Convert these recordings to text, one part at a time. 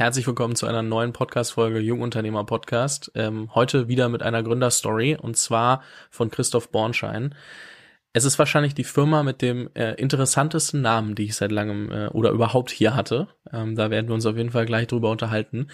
Herzlich willkommen zu einer neuen Podcast-Folge Jungunternehmer Podcast. Ähm, heute wieder mit einer Gründerstory und zwar von Christoph Bornschein. Es ist wahrscheinlich die Firma mit dem äh, interessantesten Namen, die ich seit langem äh, oder überhaupt hier hatte. Ähm, da werden wir uns auf jeden Fall gleich drüber unterhalten.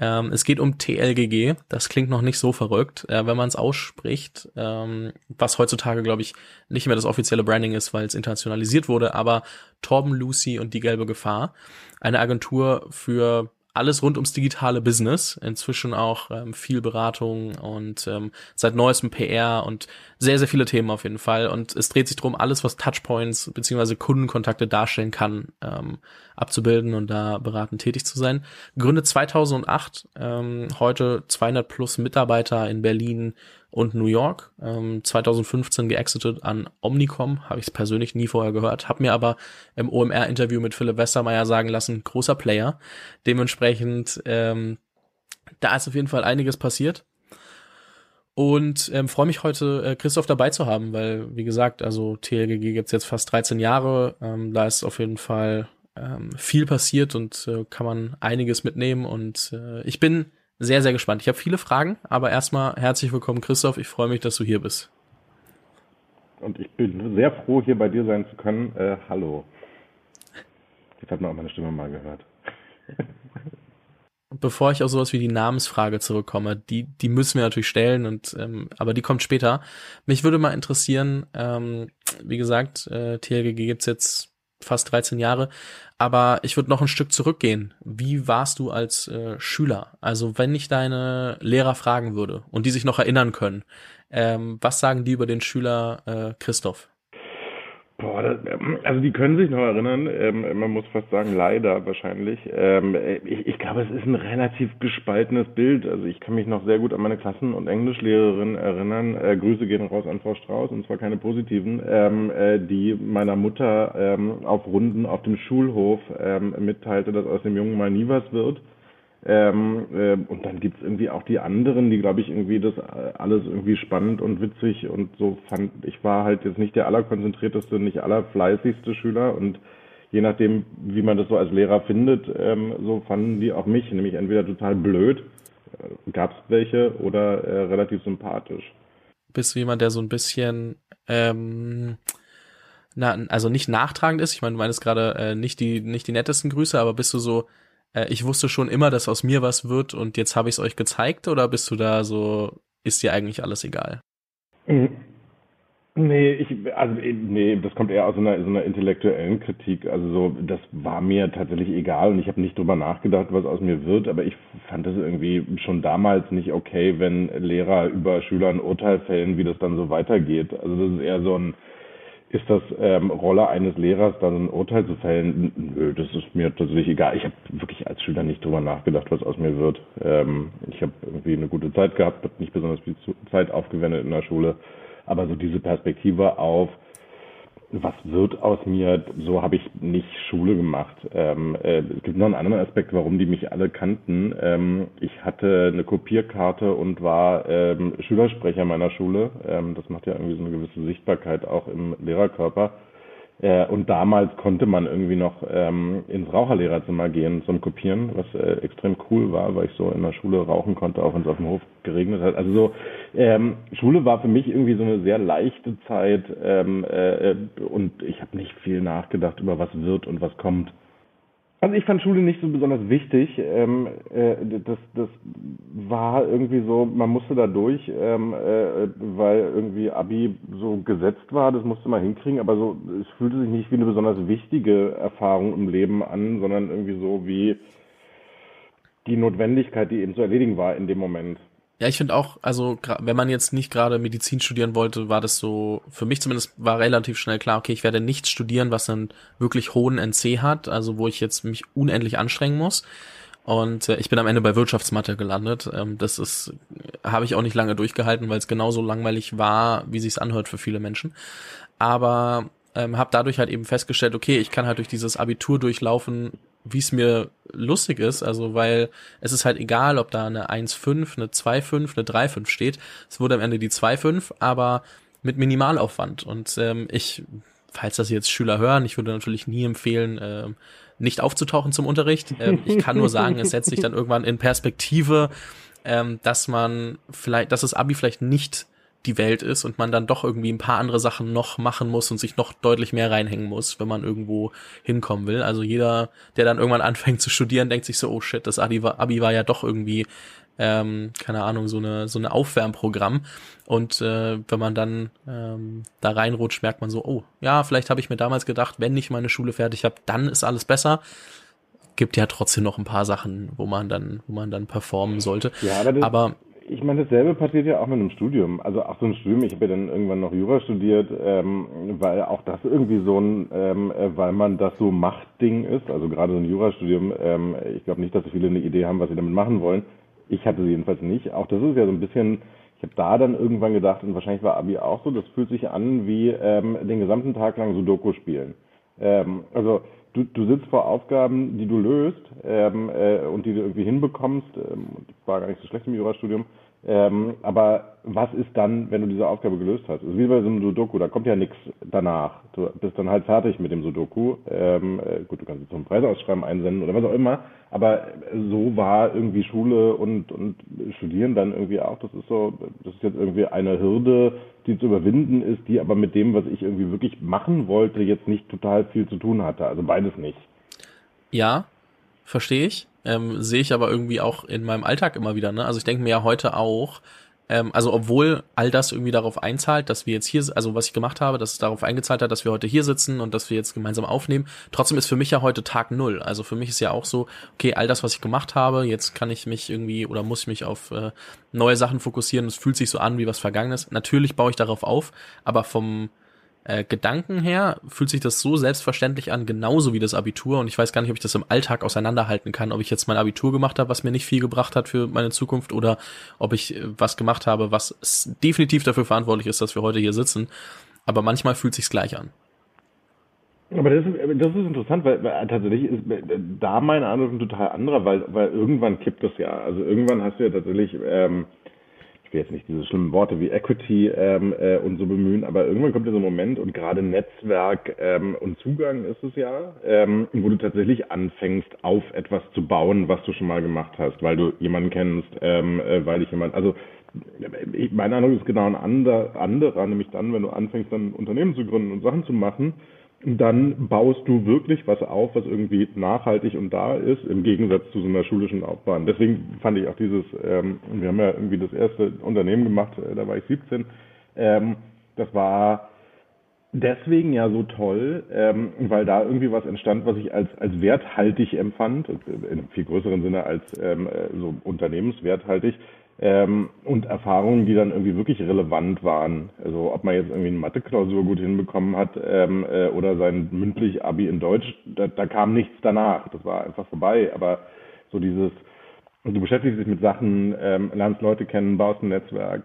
Ähm, es geht um TLGG. Das klingt noch nicht so verrückt, äh, wenn man es ausspricht, ähm, was heutzutage, glaube ich, nicht mehr das offizielle Branding ist, weil es internationalisiert wurde. Aber Torben Lucy und die gelbe Gefahr, eine Agentur für alles rund ums digitale Business. Inzwischen auch ähm, viel Beratung und ähm, seit neuestem PR und sehr, sehr viele Themen auf jeden Fall. Und es dreht sich darum, alles, was Touchpoints beziehungsweise Kundenkontakte darstellen kann, ähm, abzubilden und da beratend tätig zu sein. Gründet 2008, ähm, heute 200 plus Mitarbeiter in Berlin, und New York. Ähm, 2015 geexitet an Omnicom, habe ich es persönlich nie vorher gehört, habe mir aber im OMR-Interview mit Philipp Westermeier sagen lassen, großer Player. Dementsprechend, ähm, da ist auf jeden Fall einiges passiert. Und ähm, freue mich heute, äh, Christoph dabei zu haben, weil, wie gesagt, also TLGG gibt's jetzt fast 13 Jahre. Ähm, da ist auf jeden Fall ähm, viel passiert und äh, kann man einiges mitnehmen. Und äh, ich bin sehr, sehr gespannt. Ich habe viele Fragen, aber erstmal herzlich willkommen, Christoph. Ich freue mich, dass du hier bist. Und ich bin sehr froh, hier bei dir sein zu können. Äh, hallo. Jetzt hat man auch meine Stimme mal gehört. Bevor ich auf sowas wie die Namensfrage zurückkomme, die, die müssen wir natürlich stellen, und ähm, aber die kommt später. Mich würde mal interessieren, ähm, wie gesagt, äh, TLGG gibt's jetzt fast 13 Jahre. Aber ich würde noch ein Stück zurückgehen. Wie warst du als äh, Schüler? Also wenn ich deine Lehrer fragen würde und die sich noch erinnern können, ähm, was sagen die über den Schüler äh, Christoph? Boah, das, ähm, also die können sich noch erinnern, ähm, man muss fast sagen, leider wahrscheinlich. Ähm, ich, ich glaube, es ist ein relativ gespaltenes Bild. Also ich kann mich noch sehr gut an meine Klassen- und Englischlehrerin erinnern. Äh, Grüße gehen raus an Frau Strauß, und zwar keine positiven, ähm, äh, die meiner Mutter ähm, auf Runden auf dem Schulhof ähm, mitteilte, dass aus dem Jungen mal nie was wird. Ähm, äh, und dann gibt's irgendwie auch die anderen, die, glaube ich, irgendwie das äh, alles irgendwie spannend und witzig und so fand. Ich war halt jetzt nicht der allerkonzentrierteste, nicht allerfleißigste Schüler und je nachdem, wie man das so als Lehrer findet, ähm, so fanden die auch mich, nämlich entweder total blöd, äh, gab's welche, oder äh, relativ sympathisch. Bist du jemand, der so ein bisschen ähm, na, also nicht nachtragend ist? Ich meine, du meinst gerade äh, nicht die nicht die nettesten Grüße, aber bist du so äh, ich wusste schon immer, dass aus mir was wird und jetzt habe ich es euch gezeigt oder bist du da so, ist dir eigentlich alles egal? Mhm. Nee, ich, also nee, das kommt eher aus so einer, so einer intellektuellen Kritik. Also so, das war mir tatsächlich egal und ich habe nicht drüber nachgedacht, was aus mir wird, aber ich fand es irgendwie schon damals nicht okay, wenn Lehrer über Schüler ein Urteil fällen, wie das dann so weitergeht. Also das ist eher so ein, ist das ähm, Rolle eines Lehrers, dann ein Urteil zu fällen? Nö, das ist mir tatsächlich egal. Ich habe wirklich als Schüler nicht drüber nachgedacht, was aus mir wird. Ähm, ich habe irgendwie eine gute Zeit gehabt, habe nicht besonders viel Zeit aufgewendet in der Schule, aber so diese Perspektive auf was wird aus mir, so habe ich nicht Schule gemacht. Ähm, äh, es gibt noch einen anderen Aspekt, warum die mich alle kannten. Ähm, ich hatte eine Kopierkarte und war ähm, Schülersprecher meiner Schule. Ähm, das macht ja irgendwie so eine gewisse Sichtbarkeit auch im Lehrerkörper. Äh, und damals konnte man irgendwie noch ähm, ins Raucherlehrerzimmer gehen zum Kopieren, was äh, extrem cool war, weil ich so in der Schule rauchen konnte, auch wenn es auf dem Hof geregnet hat. Also so, ähm, Schule war für mich irgendwie so eine sehr leichte Zeit ähm, äh, und ich habe nicht viel nachgedacht über was wird und was kommt. Also ich fand Schule nicht so besonders wichtig. Ähm, äh, das, das war irgendwie so, man musste da durch, ähm, äh, weil irgendwie Abi so gesetzt war, das musste man hinkriegen, aber so, es fühlte sich nicht wie eine besonders wichtige Erfahrung im Leben an, sondern irgendwie so wie die Notwendigkeit, die eben zu erledigen war in dem Moment. Ja, ich finde auch, also wenn man jetzt nicht gerade Medizin studieren wollte, war das so, für mich zumindest war relativ schnell klar, okay, ich werde nichts studieren, was einen wirklich hohen NC hat, also wo ich jetzt mich unendlich anstrengen muss. Und äh, ich bin am Ende bei Wirtschaftsmathe gelandet. Ähm, das ist, habe ich auch nicht lange durchgehalten, weil es genauso langweilig war, wie sich's anhört für viele Menschen. Aber ähm, habe dadurch halt eben festgestellt, okay, ich kann halt durch dieses Abitur durchlaufen, wie es mir lustig ist, also weil es ist halt egal, ob da eine 1,5, eine 2,5, eine 3,5 steht. Es wurde am Ende die 2,5, aber mit Minimalaufwand. Und ähm, ich falls das jetzt Schüler hören, ich würde natürlich nie empfehlen, äh, nicht aufzutauchen zum Unterricht. Ähm, ich kann nur sagen, es setzt sich dann irgendwann in Perspektive, ähm, dass man vielleicht, dass das Abi vielleicht nicht die Welt ist und man dann doch irgendwie ein paar andere Sachen noch machen muss und sich noch deutlich mehr reinhängen muss, wenn man irgendwo hinkommen will. Also jeder, der dann irgendwann anfängt zu studieren, denkt sich so, oh shit, das Abi war, Abi war ja doch irgendwie, ähm, keine Ahnung, so eine, so eine Aufwärmprogramm. Und äh, wenn man dann ähm, da reinrutscht, merkt man so, oh, ja, vielleicht habe ich mir damals gedacht, wenn ich meine Schule fertig habe, dann ist alles besser gibt ja trotzdem noch ein paar Sachen, wo man dann, wo man dann performen sollte. Ja, aber, das, aber ich meine, dasselbe passiert ja auch mit einem Studium. Also auch so ein Studium, ich habe ja dann irgendwann noch Jura studiert, ähm, weil auch das irgendwie so ein, ähm, äh, weil man das so macht Ding ist. Also gerade so ein Jurastudium, ähm, ich glaube nicht, dass so viele eine Idee haben, was sie damit machen wollen. Ich hatte sie jedenfalls nicht. Auch das ist ja so ein bisschen, ich habe da dann irgendwann gedacht, und wahrscheinlich war Abi auch so, das fühlt sich an wie ähm, den gesamten Tag lang Sudoku spielen. Ähm, also du, du sitzt vor Aufgaben, die du löst ähm, äh, und die du irgendwie hinbekommst. Ähm, war gar nicht so schlecht im Jurastudium. Ähm, aber was ist dann, wenn du diese Aufgabe gelöst hast? Also wie bei so einem Sudoku, da kommt ja nichts danach. Du bist dann halt fertig mit dem Sudoku. Ähm, äh, gut, du kannst es zum Preisausschreiben einsenden oder was auch immer. Aber so war irgendwie Schule und, und Studieren dann irgendwie auch. Das ist so, das ist jetzt irgendwie eine Hürde, die zu überwinden ist, die aber mit dem, was ich irgendwie wirklich machen wollte, jetzt nicht total viel zu tun hatte. Also beides nicht. Ja, verstehe ich. Ähm, Sehe ich aber irgendwie auch in meinem Alltag immer wieder. Ne? Also ich denke mir ja heute auch, ähm, also obwohl all das irgendwie darauf einzahlt, dass wir jetzt hier, also was ich gemacht habe, dass es darauf eingezahlt hat, dass wir heute hier sitzen und dass wir jetzt gemeinsam aufnehmen, trotzdem ist für mich ja heute Tag null. Also für mich ist ja auch so, okay, all das, was ich gemacht habe, jetzt kann ich mich irgendwie oder muss ich mich auf äh, neue Sachen fokussieren. Es fühlt sich so an wie was Vergangenes. Natürlich baue ich darauf auf, aber vom äh, Gedanken her fühlt sich das so selbstverständlich an, genauso wie das Abitur. Und ich weiß gar nicht, ob ich das im Alltag auseinanderhalten kann, ob ich jetzt mein Abitur gemacht habe, was mir nicht viel gebracht hat für meine Zukunft, oder ob ich äh, was gemacht habe, was definitiv dafür verantwortlich ist, dass wir heute hier sitzen. Aber manchmal fühlt sich's gleich an. Aber das ist, das ist interessant, weil, weil tatsächlich ist da mein Eindruck ein total anderer, weil, weil irgendwann kippt das ja. Also irgendwann hast du ja tatsächlich ähm, ich will jetzt nicht diese schlimmen Worte wie Equity ähm, äh, und so bemühen, aber irgendwann kommt dieser Moment und gerade Netzwerk ähm, und Zugang ist es ja, ähm, wo du tatsächlich anfängst, auf etwas zu bauen, was du schon mal gemacht hast, weil du jemanden kennst, ähm, äh, weil ich jemand, also ich, mein Eindruck ist genau ein anderer, nämlich dann, wenn du anfängst, dann Unternehmen zu gründen und Sachen zu machen, dann baust du wirklich was auf, was irgendwie nachhaltig und da ist, im Gegensatz zu so einer schulischen Laufbahn. Deswegen fand ich auch dieses, ähm, wir haben ja irgendwie das erste Unternehmen gemacht, äh, da war ich 17, ähm, das war deswegen ja so toll, ähm, weil da irgendwie was entstand, was ich als, als werthaltig empfand, in einem viel größeren Sinne als ähm, äh, so unternehmenswerthaltig, ähm, und Erfahrungen, die dann irgendwie wirklich relevant waren. Also ob man jetzt irgendwie eine Mathe-Klausur gut hinbekommen hat ähm, äh, oder sein mündlich Abi in Deutsch, da, da kam nichts danach. Das war einfach vorbei. Aber so dieses, du beschäftigst dich mit Sachen, ähm, lernst Leute kennen, baust ein Netzwerk,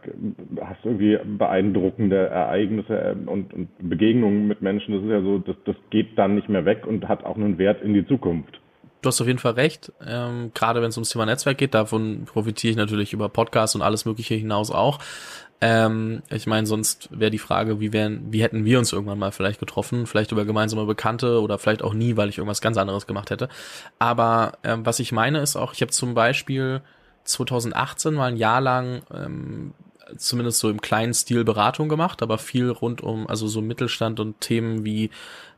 hast irgendwie beeindruckende Ereignisse ähm, und, und Begegnungen mit Menschen. Das ist ja so, das, das geht dann nicht mehr weg und hat auch einen Wert in die Zukunft du hast auf jeden Fall recht. Ähm, gerade wenn es ums Thema Netzwerk geht, davon profitiere ich natürlich über Podcasts und alles Mögliche hinaus auch. Ähm, ich meine, sonst wäre die Frage, wie wären, wie hätten wir uns irgendwann mal vielleicht getroffen? Vielleicht über gemeinsame Bekannte oder vielleicht auch nie, weil ich irgendwas ganz anderes gemacht hätte. Aber ähm, was ich meine ist auch, ich habe zum Beispiel 2018 mal ein Jahr lang ähm, zumindest so im kleinen Stil Beratung gemacht, aber viel rund um, also so Mittelstand und Themen wie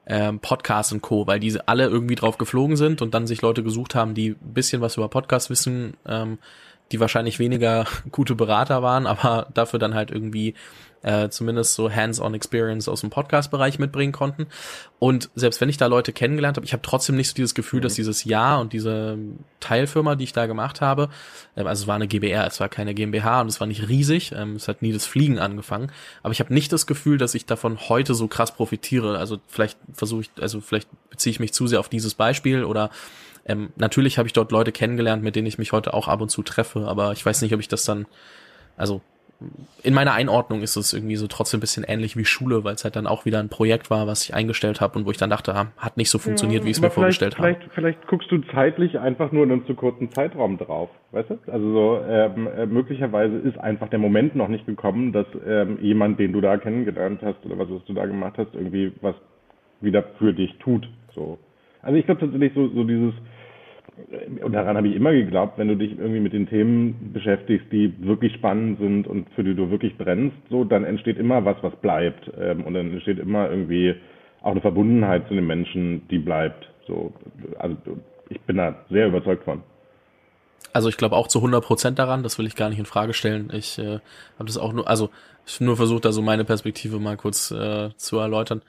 ähm, Podcasts und Co., weil diese alle irgendwie drauf geflogen sind und dann sich Leute gesucht haben, die ein bisschen was über Podcasts wissen, ähm, die wahrscheinlich weniger gute Berater waren, aber dafür dann halt irgendwie äh, zumindest so hands-on Experience aus dem Podcast-Bereich mitbringen konnten. Und selbst wenn ich da Leute kennengelernt habe, ich habe trotzdem nicht so dieses Gefühl, mhm. dass dieses Jahr und diese Teilfirma, die ich da gemacht habe, ähm, also es war eine GBR, es war keine GmbH und es war nicht riesig, ähm, es hat nie das Fliegen angefangen, aber ich habe nicht das Gefühl, dass ich davon heute so krass profitiere. Also vielleicht versuche ich, also vielleicht beziehe ich mich zu sehr auf dieses Beispiel oder ähm, natürlich habe ich dort Leute kennengelernt, mit denen ich mich heute auch ab und zu treffe, aber ich weiß nicht, ob ich das dann, also in meiner Einordnung ist es irgendwie so trotzdem ein bisschen ähnlich wie Schule, weil es halt dann auch wieder ein Projekt war, was ich eingestellt habe und wo ich dann dachte, hat nicht so funktioniert, ja, wie ich es mir vorgestellt habe. Vielleicht, vielleicht guckst du zeitlich einfach nur in einem zu kurzen Zeitraum drauf, weißt du? Also so ähm, äh, möglicherweise ist einfach der Moment noch nicht gekommen, dass ähm, jemand, den du da kennengelernt hast oder was, was du da gemacht hast, irgendwie was wieder für dich tut. So. Also ich glaube tatsächlich so, so dieses, und daran habe ich immer geglaubt, wenn du dich irgendwie mit den Themen beschäftigst, die wirklich spannend sind und für die du wirklich brennst, so, dann entsteht immer was, was bleibt. Ähm, und dann entsteht immer irgendwie auch eine Verbundenheit zu den Menschen, die bleibt. So, also ich bin da sehr überzeugt von. Also ich glaube auch zu 100 Prozent daran, das will ich gar nicht in Frage stellen. Ich äh, habe das auch nur, also ich nur versucht, da so meine Perspektive mal kurz äh, zu erläutern.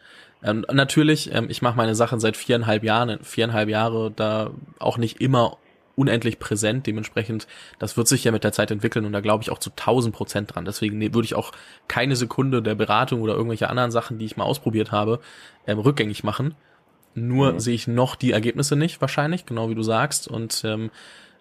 Ähm, natürlich, ähm, ich mache meine Sachen seit viereinhalb Jahren, viereinhalb Jahre da auch nicht immer unendlich präsent. Dementsprechend, das wird sich ja mit der Zeit entwickeln und da glaube ich auch zu 1000 Prozent dran. Deswegen würde ich auch keine Sekunde der Beratung oder irgendwelche anderen Sachen, die ich mal ausprobiert habe, ähm, rückgängig machen. Nur mhm. sehe ich noch die Ergebnisse nicht, wahrscheinlich, genau wie du sagst. Und ähm,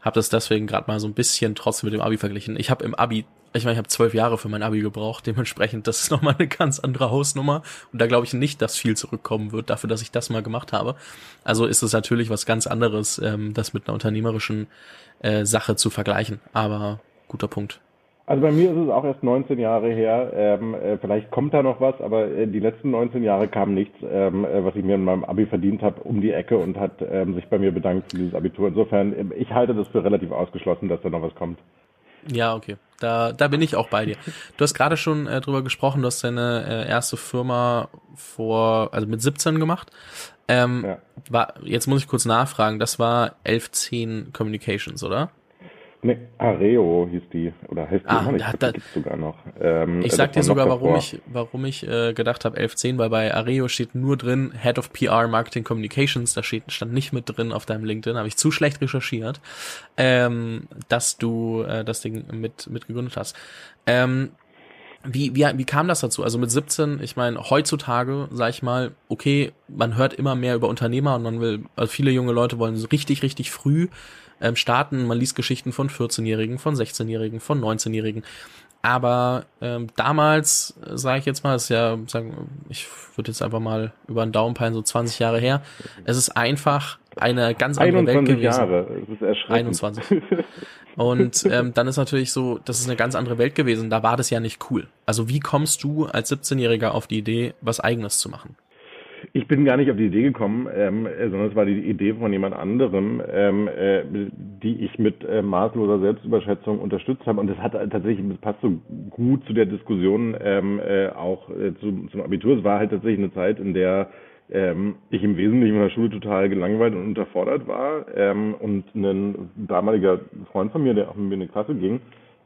habe das deswegen gerade mal so ein bisschen trotzdem mit dem Abi verglichen. Ich habe im Abi ich meine, ich habe zwölf Jahre für mein Abi gebraucht, dementsprechend, das ist nochmal eine ganz andere Hausnummer. Und da glaube ich nicht, dass viel zurückkommen wird dafür, dass ich das mal gemacht habe. Also ist es natürlich was ganz anderes, ähm, das mit einer unternehmerischen äh, Sache zu vergleichen. Aber guter Punkt. Also bei mir ist es auch erst 19 Jahre her. Ähm, äh, vielleicht kommt da noch was, aber äh, die letzten 19 Jahre kam nichts, ähm, äh, was ich mir in meinem Abi verdient habe, um die Ecke und hat ähm, sich bei mir bedankt für dieses Abitur. Insofern, äh, ich halte das für relativ ausgeschlossen, dass da noch was kommt. Ja, okay. Da, da bin ich auch bei dir. Du hast gerade schon äh, drüber gesprochen, du hast deine äh, erste Firma vor, also mit 17 gemacht. Ähm, ja. war, jetzt muss ich kurz nachfragen, das war 1110 Communications, oder? Ne, Areo hieß die, oder heißt die ah, noch? Ich glaub, da, gibt's sogar noch. Ähm, ich sag dir sogar, warum ich, warum ich äh, gedacht habe 1110, weil bei Areo steht nur drin Head of PR Marketing Communications, da steht, stand nicht mit drin auf deinem LinkedIn, habe ich zu schlecht recherchiert, ähm, dass du äh, das Ding mit, mit gegründet hast. Ähm, wie, wie, wie kam das dazu? Also mit 17, ich meine, heutzutage, sag ich mal, okay, man hört immer mehr über Unternehmer und man will, also viele junge Leute wollen so richtig, richtig früh ähm, starten. Man liest Geschichten von 14-Jährigen, von 16-Jährigen, von 19-Jährigen. Aber ähm, damals, äh, sage ich jetzt mal, ist ja, sagen, ich würde jetzt einfach mal über den Daumen peilen, so 20 Jahre her. Es ist einfach eine ganz andere Welt gewesen. Jahre, es ist erschreckend. 21. Und ähm, dann ist natürlich so, das ist eine ganz andere Welt gewesen. Da war das ja nicht cool. Also wie kommst du als 17-Jähriger auf die Idee, was Eigenes zu machen? Ich bin gar nicht auf die Idee gekommen, ähm, äh, sondern es war die Idee von jemand anderem, ähm, äh, die ich mit äh, maßloser Selbstüberschätzung unterstützt habe. Und das hat tatsächlich, das passt so gut zu der Diskussion ähm, äh, auch äh, zu, zum Abitur. Es war halt tatsächlich eine Zeit, in der ähm, ich im Wesentlichen in der Schule total gelangweilt und unterfordert war. Ähm, und ein damaliger Freund von mir, der auch mit mir in die Klasse ging,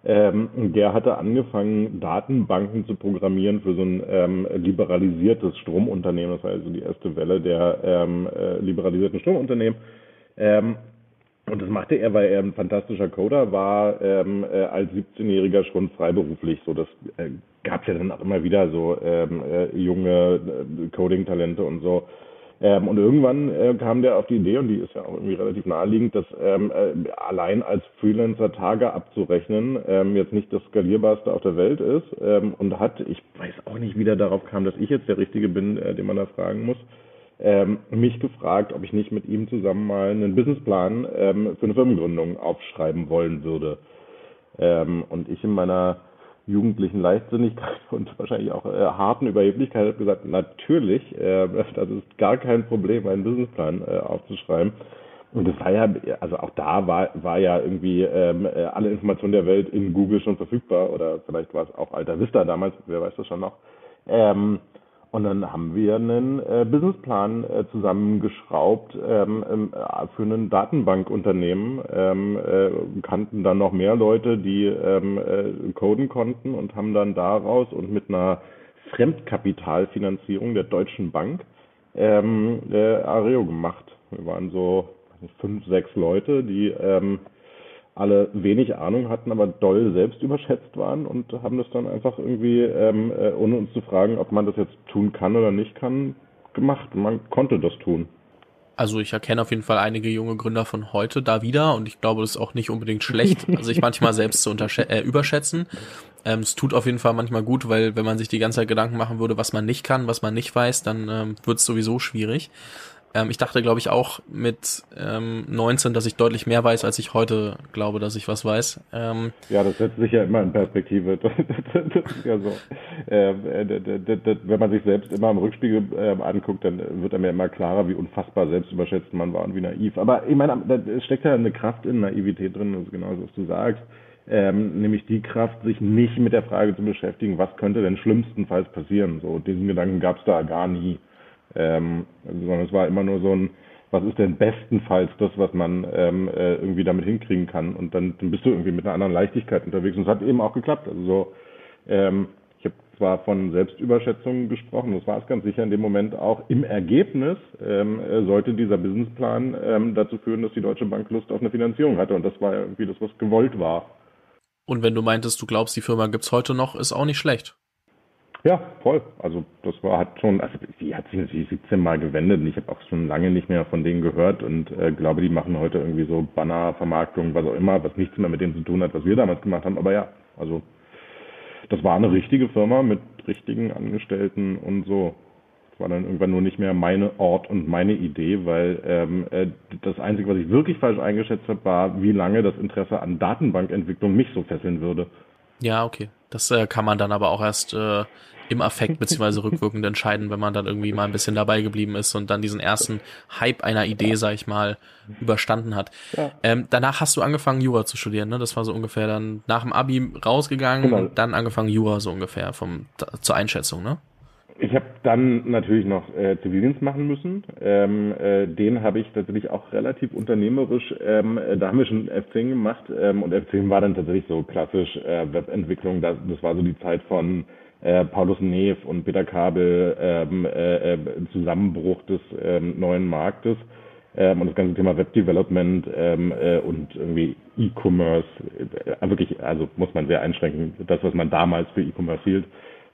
ähm, der hatte angefangen, Datenbanken zu programmieren für so ein ähm, liberalisiertes Stromunternehmen. Das war also die erste Welle der ähm, äh, liberalisierten Stromunternehmen. Ähm, und das machte er, weil er ein fantastischer Coder war, ähm, äh, als 17-Jähriger schon freiberuflich. So, das äh, gab ja dann auch immer wieder so ähm, äh, junge äh, Coding-Talente und so. Ähm, und irgendwann äh, kam der auf die Idee, und die ist ja auch irgendwie relativ naheliegend, dass ähm, äh, allein als Freelancer Tage abzurechnen ähm, jetzt nicht das skalierbarste auf der Welt ist ähm, und hat, ich weiß auch nicht, wie der darauf kam, dass ich jetzt der Richtige bin, äh, den man da fragen muss, ähm, mich gefragt, ob ich nicht mit ihm zusammen mal einen Businessplan ähm, für eine Firmengründung aufschreiben wollen würde. Und ich in meiner jugendlichen Leichtsinnigkeit und wahrscheinlich auch äh, harten Überheblichkeit habe gesagt, natürlich, äh, das ist gar kein Problem, einen Businessplan äh, aufzuschreiben. Und das war ja, also auch da war, war ja irgendwie ähm, äh, alle Informationen der Welt in Google schon verfügbar oder vielleicht war es auch Alta Vista damals, wer weiß das schon noch. Ähm, und dann haben wir einen äh, Businessplan äh, zusammengeschraubt ähm, äh, für ein Datenbankunternehmen, ähm, äh, kannten dann noch mehr Leute, die ähm, äh, coden konnten und haben dann daraus und mit einer Fremdkapitalfinanzierung der Deutschen Bank ähm, äh, Areo gemacht. Wir waren so fünf, sechs Leute, die ähm, alle wenig Ahnung hatten, aber doll selbst überschätzt waren und haben das dann einfach irgendwie, ähm, äh, ohne uns zu fragen, ob man das jetzt tun kann oder nicht kann, gemacht. Man konnte das tun. Also ich erkenne auf jeden Fall einige junge Gründer von heute da wieder und ich glaube, das ist auch nicht unbedingt schlecht, sich manchmal selbst zu äh, überschätzen. Ähm, es tut auf jeden Fall manchmal gut, weil wenn man sich die ganze Zeit Gedanken machen würde, was man nicht kann, was man nicht weiß, dann ähm, wird es sowieso schwierig. Ähm, ich dachte, glaube ich, auch mit ähm, 19, dass ich deutlich mehr weiß, als ich heute glaube, dass ich was weiß. Ähm, ja, das setzt sich ja immer in Perspektive. Das, das so. äh, wenn man sich selbst immer im Rückspiegel äh, anguckt, dann wird einem ja immer klarer, wie unfassbar selbstüberschätzt man war und wie naiv. Aber ich meine, da steckt ja eine Kraft in Naivität drin, ist genau was du sagst. Ähm, nämlich die Kraft, sich nicht mit der Frage zu beschäftigen, was könnte denn schlimmstenfalls passieren. So, diesen Gedanken gab es da gar nie. Ähm, sondern es war immer nur so ein, was ist denn bestenfalls das, was man ähm, äh, irgendwie damit hinkriegen kann. Und dann, dann bist du irgendwie mit einer anderen Leichtigkeit unterwegs. Und es hat eben auch geklappt. Also so, ähm, ich habe zwar von Selbstüberschätzung gesprochen, das war es ganz sicher in dem Moment auch. Im Ergebnis ähm, äh, sollte dieser Businessplan ähm, dazu führen, dass die Deutsche Bank Lust auf eine Finanzierung hatte. Und das war irgendwie das, was gewollt war. Und wenn du meintest, du glaubst, die Firma gibt's heute noch, ist auch nicht schlecht. Ja, voll. Also das war hat schon, also die hat sich natürlich 17 Mal gewendet und ich habe auch schon lange nicht mehr von denen gehört und äh, glaube, die machen heute irgendwie so Banner, Vermarktung, was auch immer, was nichts mehr mit dem zu tun hat, was wir damals gemacht haben. Aber ja, also das war eine richtige Firma mit richtigen Angestellten und so. Das war dann irgendwann nur nicht mehr meine Ort und meine Idee, weil ähm, äh, das Einzige, was ich wirklich falsch eingeschätzt habe, war, wie lange das Interesse an Datenbankentwicklung mich so fesseln würde. Ja, okay. Das äh, kann man dann aber auch erst äh, im Affekt beziehungsweise rückwirkend entscheiden, wenn man dann irgendwie mal ein bisschen dabei geblieben ist und dann diesen ersten Hype einer Idee, sag ich mal, überstanden hat. Ja. Ähm, danach hast du angefangen, Jura zu studieren, ne? Das war so ungefähr dann nach dem Abi rausgegangen genau. und dann angefangen, Jura so ungefähr vom zur Einschätzung, ne? Ich habe dann natürlich noch äh, Zivildienst machen müssen. Ähm, äh, den habe ich tatsächlich auch relativ unternehmerisch, ähm, äh, da haben wir schon F10 gemacht ähm, und F10 war dann tatsächlich so klassisch äh, Webentwicklung. Das, das war so die Zeit von äh, Paulus Neef und Peter Kabel, ähm, äh, äh, Zusammenbruch des ähm, neuen Marktes ähm, und das ganze Thema Webdevelopment ähm, äh, und irgendwie E-Commerce, äh, wirklich, also muss man sehr einschränken, das, was man damals für E-Commerce hielt,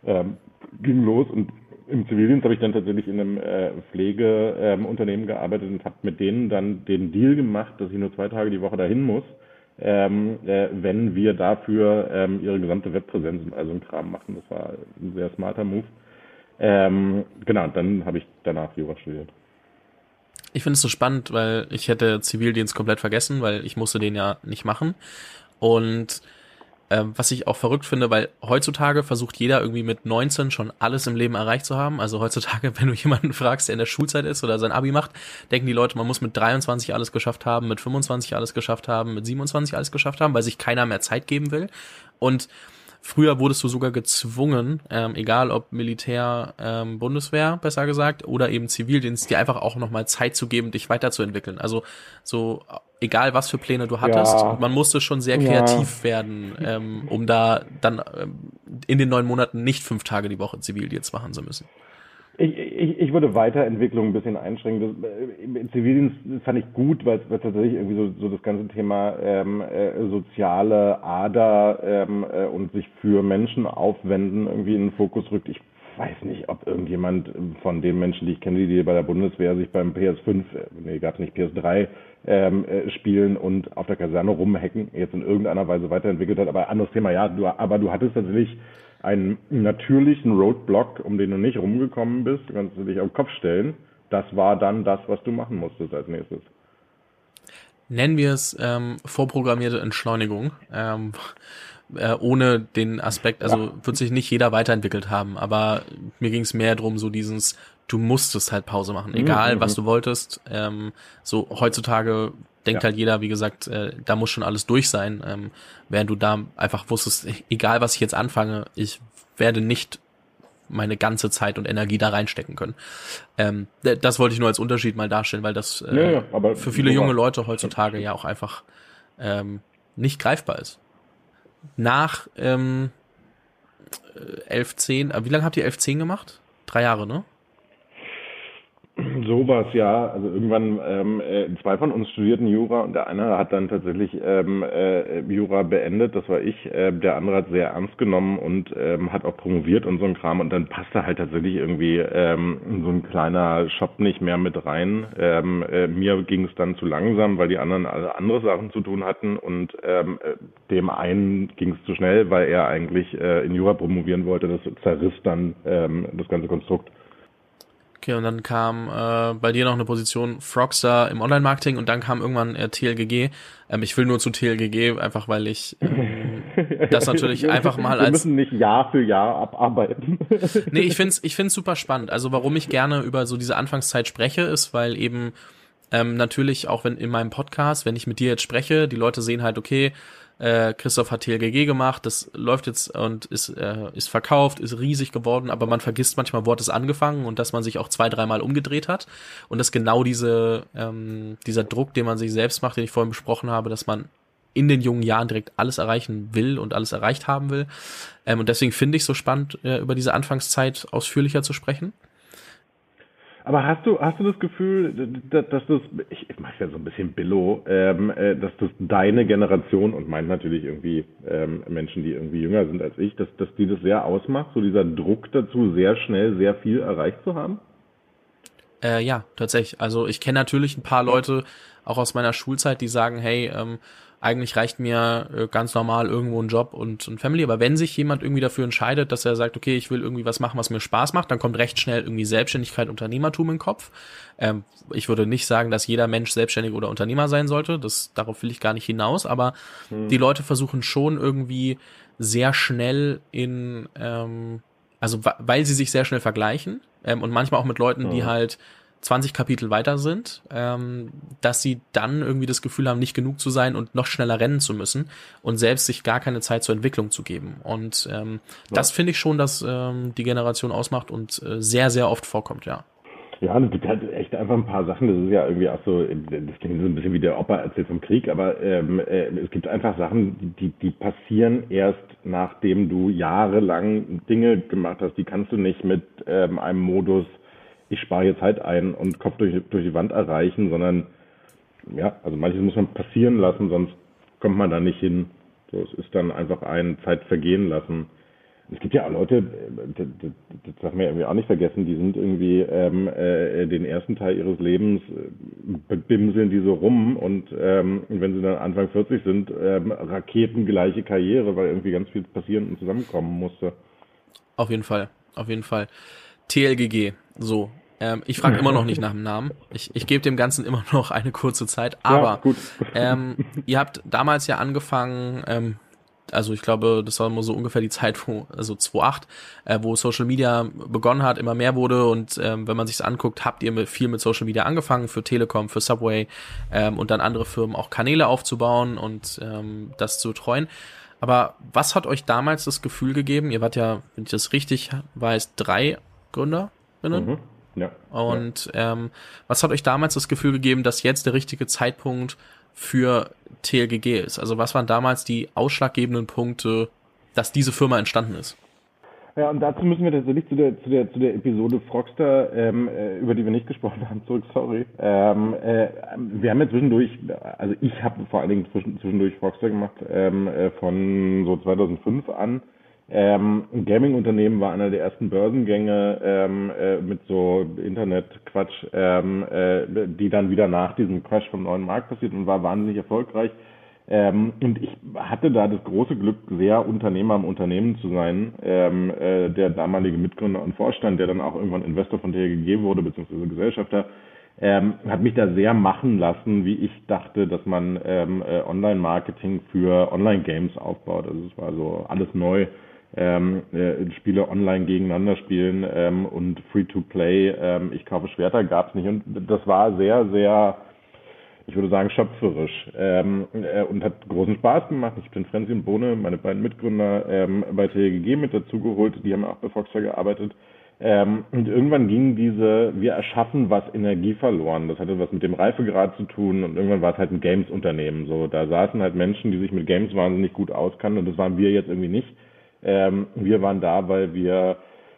ähm, ging los und im Zivildienst habe ich dann tatsächlich in einem äh, Pflegeunternehmen ähm, gearbeitet und habe mit denen dann den Deal gemacht, dass ich nur zwei Tage die Woche dahin muss ähm, äh, wenn wir dafür ähm, ihre gesamte Webpräsenz also einen Kram machen. Das war ein sehr smarter Move. Ähm, genau, dann habe ich danach Jura studiert. Ich finde es so spannend, weil ich hätte Zivildienst komplett vergessen, weil ich musste den ja nicht machen. Und ähm, was ich auch verrückt finde, weil heutzutage versucht jeder irgendwie mit 19 schon alles im Leben erreicht zu haben. Also heutzutage, wenn du jemanden fragst, der in der Schulzeit ist oder sein Abi macht, denken die Leute, man muss mit 23 alles geschafft haben, mit 25 alles geschafft haben, mit 27 alles geschafft haben, weil sich keiner mehr Zeit geben will. Und Früher wurdest du sogar gezwungen, ähm, egal ob Militär, ähm, Bundeswehr, besser gesagt, oder eben Zivildienst, dir einfach auch nochmal Zeit zu geben, dich weiterzuentwickeln. Also so, egal was für Pläne du hattest, ja. man musste schon sehr kreativ ja. werden, ähm, um da dann ähm, in den neun Monaten nicht fünf Tage die Woche Zivildienst machen zu müssen. Ich, ich, ich würde Weiterentwicklung ein bisschen einschränken. Das, äh, Zivildienst fand ich gut, weil es tatsächlich irgendwie so, so das ganze Thema ähm, äh, soziale Ader ähm, äh, und sich für Menschen aufwenden irgendwie in den Fokus rückt. Ich weiß nicht, ob irgendjemand von den Menschen, die ich kenne, die bei der Bundeswehr sich beim PS5, äh, nee, gab es nicht, PS3 ähm, äh, spielen und auf der Kaserne rumhacken, jetzt in irgendeiner Weise weiterentwickelt hat. Aber anderes Thema, ja, du, aber du hattest tatsächlich einen natürlichen Roadblock, um den du nicht rumgekommen bist, du kannst dich auf den Kopf stellen. Das war dann das, was du machen musstest als nächstes. Nennen wir es ähm, vorprogrammierte Entschleunigung. Ähm, äh, ohne den Aspekt, also ja. wird sich nicht jeder weiterentwickelt haben, aber mir ging es mehr drum, so dieses, du musstest halt Pause machen, mhm, egal mhm. was du wolltest. Ähm, so heutzutage denkt ja. halt jeder, wie gesagt, äh, da muss schon alles durch sein, ähm, während du da einfach wusstest, egal was ich jetzt anfange, ich werde nicht meine ganze Zeit und Energie da reinstecken können. Ähm, das wollte ich nur als Unterschied mal darstellen, weil das äh, ja, ja, für viele junge Leute heutzutage ja auch einfach ähm, nicht greifbar ist. Nach ähm, 11, 10, äh, wie lange habt ihr 11, 10 gemacht? Drei Jahre, ne? Sowas, ja. Also irgendwann, ähm, äh, zwei von uns studierten Jura und der eine hat dann tatsächlich ähm, äh, Jura beendet, das war ich. Äh, der andere hat sehr ernst genommen und ähm, hat auch promoviert und so ein Kram und dann passte halt tatsächlich irgendwie ähm, so ein kleiner Shop nicht mehr mit rein. Ähm, äh, mir ging es dann zu langsam, weil die anderen alle andere Sachen zu tun hatten und ähm, äh, dem einen ging es zu schnell, weil er eigentlich äh, in Jura promovieren wollte. Das zerriss dann ähm, das ganze Konstrukt. Okay, und dann kam äh, bei dir noch eine Position Frogstar im Online-Marketing und dann kam irgendwann äh, TLGG. Ähm, ich will nur zu TLGG, einfach weil ich ähm, das natürlich einfach mal als. Wir müssen nicht Jahr für Jahr abarbeiten. nee, ich find's, ich find's super spannend. Also warum ich gerne über so diese Anfangszeit spreche, ist, weil eben ähm, natürlich auch wenn in meinem Podcast, wenn ich mit dir jetzt spreche, die Leute sehen halt, okay, äh, Christoph hat TLGG gemacht, das läuft jetzt und ist, äh, ist verkauft, ist riesig geworden, aber man vergisst manchmal, wo hat es angefangen und dass man sich auch zwei, dreimal umgedreht hat. Und dass genau diese, ähm, dieser Druck, den man sich selbst macht, den ich vorhin besprochen habe, dass man in den jungen Jahren direkt alles erreichen will und alles erreicht haben will. Ähm, und deswegen finde ich so spannend, äh, über diese Anfangszeit ausführlicher zu sprechen. Aber hast du, hast du das Gefühl, dass, dass das, ich, ich mache ja so ein bisschen Billo, ähm, äh, dass das deine Generation und meint natürlich irgendwie ähm, Menschen, die irgendwie jünger sind als ich, dass, dass die das sehr ausmacht, so dieser Druck dazu, sehr schnell sehr viel erreicht zu haben? Äh, ja, tatsächlich. Also ich kenne natürlich ein paar Leute, auch aus meiner Schulzeit, die sagen, hey, ähm, eigentlich reicht mir äh, ganz normal irgendwo ein Job und ein Family. Aber wenn sich jemand irgendwie dafür entscheidet, dass er sagt, okay, ich will irgendwie was machen, was mir Spaß macht, dann kommt recht schnell irgendwie Selbstständigkeit, Unternehmertum im Kopf. Ähm, ich würde nicht sagen, dass jeder Mensch selbstständig oder Unternehmer sein sollte. Das, darauf will ich gar nicht hinaus. Aber hm. die Leute versuchen schon irgendwie sehr schnell in, ähm, also weil sie sich sehr schnell vergleichen ähm, und manchmal auch mit Leuten, die halt 20 Kapitel weiter sind, ähm, dass sie dann irgendwie das Gefühl haben, nicht genug zu sein und noch schneller rennen zu müssen und selbst sich gar keine Zeit zur Entwicklung zu geben. Und ähm, ja. das finde ich schon, dass ähm, die Generation ausmacht und äh, sehr, sehr oft vorkommt, ja. Ja, es gibt halt echt einfach ein paar Sachen. Das ist ja irgendwie auch so, das klingt so ein bisschen wie der Opa erzählt vom Krieg, aber ähm, äh, es gibt einfach Sachen, die, die passieren erst nachdem du jahrelang Dinge gemacht hast. Die kannst du nicht mit ähm, einem Modus ich spare hier Zeit ein und Kopf durch, durch die Wand erreichen, sondern ja, also manches muss man passieren lassen, sonst kommt man da nicht hin. So, es ist dann einfach ein Zeit vergehen lassen. Es gibt ja auch Leute, das, das, darf man ja irgendwie auch nicht vergessen, die sind irgendwie ähm, äh, den ersten Teil ihres Lebens äh, bimseln die so rum und ähm, wenn sie dann Anfang 40 sind, ähm, raketengleiche Karriere, weil irgendwie ganz viel passieren und zusammenkommen musste. Auf jeden Fall, auf jeden Fall. TLGG. So. Ähm, ich frage immer noch nicht nach dem Namen. Ich, ich gebe dem Ganzen immer noch eine kurze Zeit. Aber ja, ähm, ihr habt damals ja angefangen, ähm, also ich glaube, das war immer so ungefähr die Zeit, wo, also 2008, äh, wo Social Media begonnen hat, immer mehr wurde und ähm, wenn man sich's anguckt, habt ihr mit, viel mit Social Media angefangen, für Telekom, für Subway ähm, und dann andere Firmen auch Kanäle aufzubauen und ähm, das zu betreuen. Aber was hat euch damals das Gefühl gegeben? Ihr wart ja, wenn ich das richtig weiß, drei Gründerinnen. Mhm. Ja. Und ja. Ähm, was hat euch damals das Gefühl gegeben, dass jetzt der richtige Zeitpunkt für TLGG ist? Also was waren damals die ausschlaggebenden Punkte, dass diese Firma entstanden ist? Ja, und dazu müssen wir tatsächlich zu der, zu der, zu der Episode Frogster, ähm, äh, über die wir nicht gesprochen haben, zurück, sorry. Ähm, äh, wir haben ja zwischendurch, also ich habe vor allen Dingen zwischendurch Frogster gemacht, ähm, äh, von so 2005 an. Ähm, ein Gaming-Unternehmen war einer der ersten Börsengänge ähm, äh, mit so Internet-Quatsch, ähm, äh, die dann wieder nach diesem Crash vom neuen Markt passiert und war wahnsinnig erfolgreich. Ähm, und ich hatte da das große Glück, sehr Unternehmer im Unternehmen zu sein. Ähm, äh, der damalige Mitgründer und Vorstand, der dann auch irgendwann Investor von TLG wurde, beziehungsweise Gesellschafter, ähm, hat mich da sehr machen lassen, wie ich dachte, dass man ähm, äh, Online-Marketing für Online-Games aufbaut. Also es war so alles neu ähm, äh, Spiele online gegeneinander spielen ähm, und Free-to-Play, ähm, ich kaufe Schwerter gab es nicht. Und das war sehr, sehr, ich würde sagen, schöpferisch ähm, äh, und hat großen Spaß gemacht. Ich bin Frenzy und Bohne, meine beiden Mitgründer, ähm, bei TGG mit dazugeholt, die haben auch bei Foxter gearbeitet. Ähm, und irgendwann ging diese, wir erschaffen was Energie verloren. Das hatte was mit dem Reifegrad zu tun und irgendwann war es halt ein Games-Unternehmen. So, da saßen halt Menschen, die sich mit Games wahnsinnig gut auskannten und das waren wir jetzt irgendwie nicht. Ähm, wir waren da, weil wir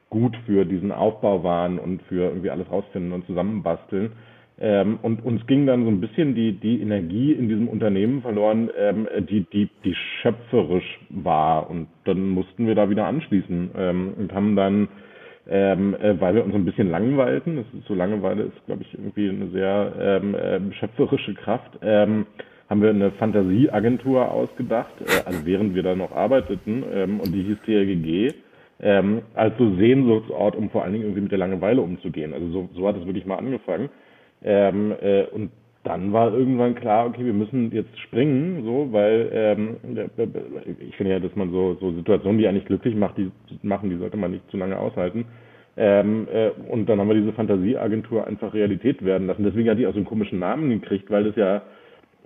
gut für diesen Aufbau waren und für irgendwie alles rausfinden und zusammenbasteln. Ähm, und uns ging dann so ein bisschen die, die Energie in diesem Unternehmen verloren, ähm, die, die, die schöpferisch war. Und dann mussten wir da wieder anschließen ähm, und haben dann, ähm, äh, weil wir uns ein bisschen langweilten, das ist, so Langeweile ist, glaube ich, irgendwie eine sehr ähm, äh, schöpferische Kraft, ähm, haben wir eine Fantasieagentur ausgedacht, äh, also während wir da noch arbeiteten, ähm, und die hieß TLGG, ähm, als so Sehnsuchtsort, um vor allen Dingen irgendwie mit der Langeweile umzugehen. Also so, so hat es wirklich mal angefangen. Ähm, äh, und dann war irgendwann klar, okay, wir müssen jetzt springen, so, weil ähm, ich finde ja, dass man so, so Situationen, die eigentlich glücklich macht, die machen, die sollte man nicht zu lange aushalten. Ähm, äh, und dann haben wir diese Fantasieagentur einfach Realität werden lassen. Deswegen hat die auch so einen komischen Namen gekriegt, weil das ja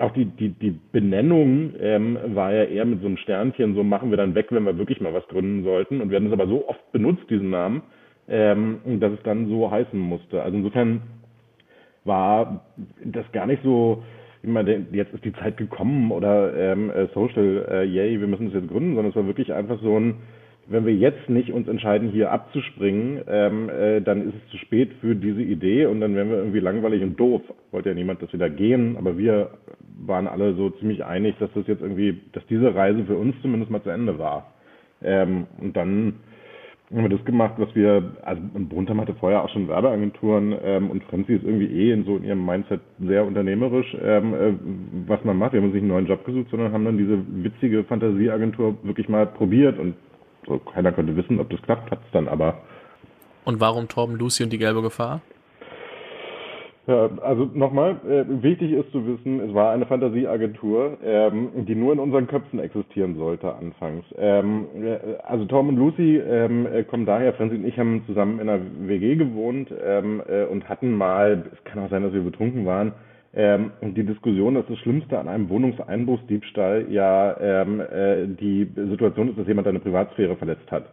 auch die, die, die Benennung ähm, war ja eher mit so einem Sternchen, so machen wir dann weg, wenn wir wirklich mal was gründen sollten. Und wir haben es aber so oft benutzt, diesen Namen, ähm, dass es dann so heißen musste. Also insofern war das gar nicht so, ich meine, jetzt ist die Zeit gekommen oder ähm, äh, Social, äh, yay, wir müssen das jetzt gründen, sondern es war wirklich einfach so ein, wenn wir jetzt nicht uns entscheiden, hier abzuspringen, ähm, äh, dann ist es zu spät für diese Idee und dann wären wir irgendwie langweilig und doof. Wollte ja niemand, dass wir da gehen, aber wir waren alle so ziemlich einig, dass das jetzt irgendwie, dass diese Reise für uns zumindest mal zu Ende war. Ähm, und dann haben wir das gemacht, was wir, also Bruntham hatte vorher auch schon Werbeagenturen ähm, und Franzi ist irgendwie eh in so in ihrem Mindset sehr unternehmerisch, ähm, äh, was man macht. Wir haben uns nicht einen neuen Job gesucht, sondern haben dann diese witzige Fantasieagentur wirklich mal probiert und so, keiner konnte wissen, ob das klappt, hat es dann aber. Und warum Torben Lucy und die gelbe Gefahr? Ja, also nochmal, äh, wichtig ist zu wissen, es war eine Fantasieagentur, ähm, die nur in unseren Köpfen existieren sollte anfangs. Ähm, äh, also Tom und Lucy ähm, äh, kommen daher, Franzi und ich haben zusammen in einer WG gewohnt ähm, äh, und hatten mal, es kann auch sein, dass wir betrunken waren, ähm, die Diskussion, dass das Schlimmste an einem Wohnungseinbruchsdiebstahl ja ähm, äh, die Situation ist, dass jemand deine Privatsphäre verletzt hat.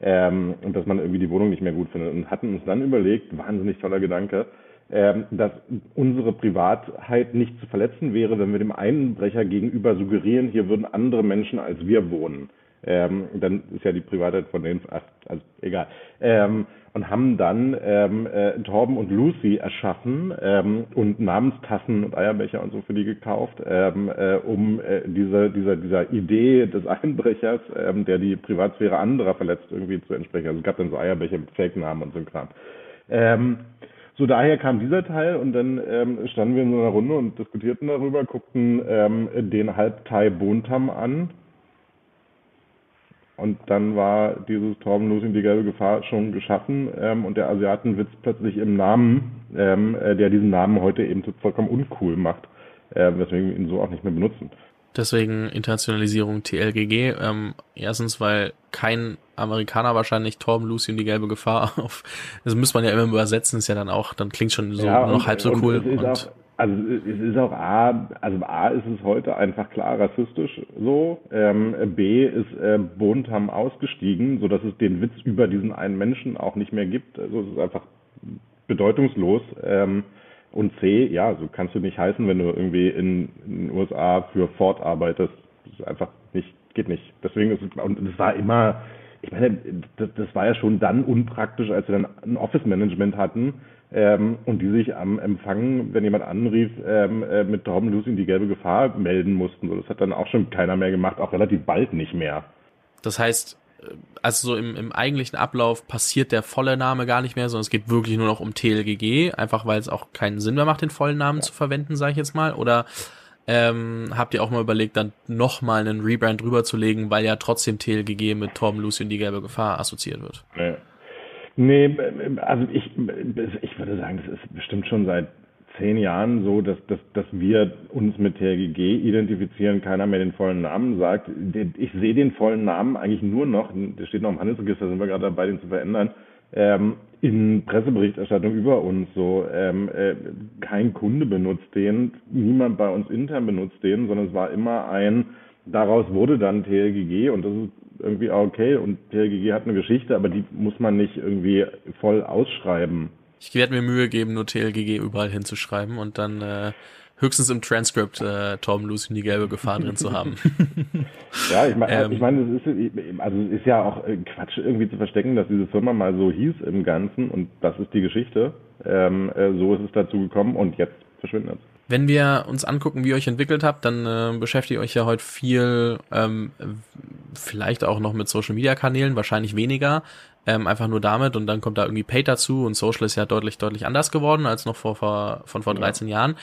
Ähm, und dass man irgendwie die Wohnung nicht mehr gut findet. Und hatten uns dann überlegt, wahnsinnig toller Gedanke, ähm, dass unsere Privatheit nicht zu verletzen wäre, wenn wir dem Einbrecher gegenüber suggerieren, hier würden andere Menschen als wir wohnen. Ähm, dann ist ja die Privatheit von denen, ach, also egal. Ähm, und haben dann ähm, äh, Torben und Lucy erschaffen ähm, und Namenstassen und Eierbecher und so für die gekauft, ähm, äh, um äh, diese, dieser, dieser Idee des Einbrechers, ähm, der die Privatsphäre anderer verletzt, irgendwie zu entsprechen. Also es gab dann so Eierbecher mit Fake-Namen und so ein Kram. Ähm, so daher kam dieser Teil und dann ähm, standen wir in so einer Runde und diskutierten darüber, guckten ähm, den Halbtai Bontam an. Und dann war dieses Torben Lucy die gelbe Gefahr schon geschaffen ähm, und der Asiatenwitz plötzlich im Namen, ähm, äh, der diesen Namen heute eben vollkommen uncool macht, äh, weswegen wir ihn so auch nicht mehr benutzen. Deswegen Internationalisierung TLGG. Ähm, erstens, weil kein Amerikaner wahrscheinlich Torben, Lucy und die gelbe Gefahr auf. Das muss man ja immer übersetzen, ist ja dann auch, dann klingt schon so ja, und, noch halb so cool. Und also es ist auch A, also A ist es heute einfach klar rassistisch so. Ähm, B ist äh, Bontam ausgestiegen, so dass es den Witz über diesen einen Menschen auch nicht mehr gibt. Also es ist einfach bedeutungslos. Ähm, und C, ja, so kannst du nicht heißen, wenn du irgendwie in, in den USA für Ford arbeitest. Das ist einfach nicht, geht nicht. Deswegen ist es, und es war immer, ich meine, das, das war ja schon dann unpraktisch, als wir dann ein Office-Management hatten ähm, und die sich am Empfang, wenn jemand anrief, ähm, äh, mit Torben Lucy in die gelbe Gefahr melden mussten. So, das hat dann auch schon keiner mehr gemacht, auch relativ bald nicht mehr. Das heißt, also so im, im eigentlichen Ablauf passiert der volle Name gar nicht mehr, sondern es geht wirklich nur noch um TLGG, einfach weil es auch keinen Sinn mehr macht, den vollen Namen ja. zu verwenden, sage ich jetzt mal. Oder ähm, habt ihr auch mal überlegt, dann nochmal einen Rebrand drüber zu legen, weil ja trotzdem TLGG mit Torben Lucy und die gelbe Gefahr assoziiert wird? Nee. Nee, also ich, ich würde sagen, das ist bestimmt schon seit zehn Jahren so, dass, dass, dass wir uns mit TRGG identifizieren, keiner mehr den vollen Namen sagt. Ich sehe den vollen Namen eigentlich nur noch, der steht noch im Handelsregister, sind wir gerade dabei, den zu verändern, ähm, in Presseberichterstattung über uns so. Ähm, äh, kein Kunde benutzt den, niemand bei uns intern benutzt den, sondern es war immer ein, daraus wurde dann TLGG und das ist irgendwie auch okay und TLGG hat eine Geschichte, aber die muss man nicht irgendwie voll ausschreiben. Ich werde mir Mühe geben, nur TLGG überall hinzuschreiben und dann äh, höchstens im Transcript äh, Tom Lucy die gelbe Gefahr drin zu haben. ja, ich meine, ähm, ich meine, es ist also es ist ja auch äh, Quatsch irgendwie zu verstecken, dass diese Firma mal so hieß im Ganzen und das ist die Geschichte. Ähm, äh, so ist es dazu gekommen und jetzt verschwindet es. Wenn wir uns angucken, wie ihr euch entwickelt habt, dann äh, beschäftigt euch ja heute viel, ähm, vielleicht auch noch mit Social Media Kanälen, wahrscheinlich weniger, ähm, einfach nur damit und dann kommt da irgendwie Paid dazu und Social ist ja deutlich, deutlich anders geworden als noch vor, vor von vor 13 ja. Jahren.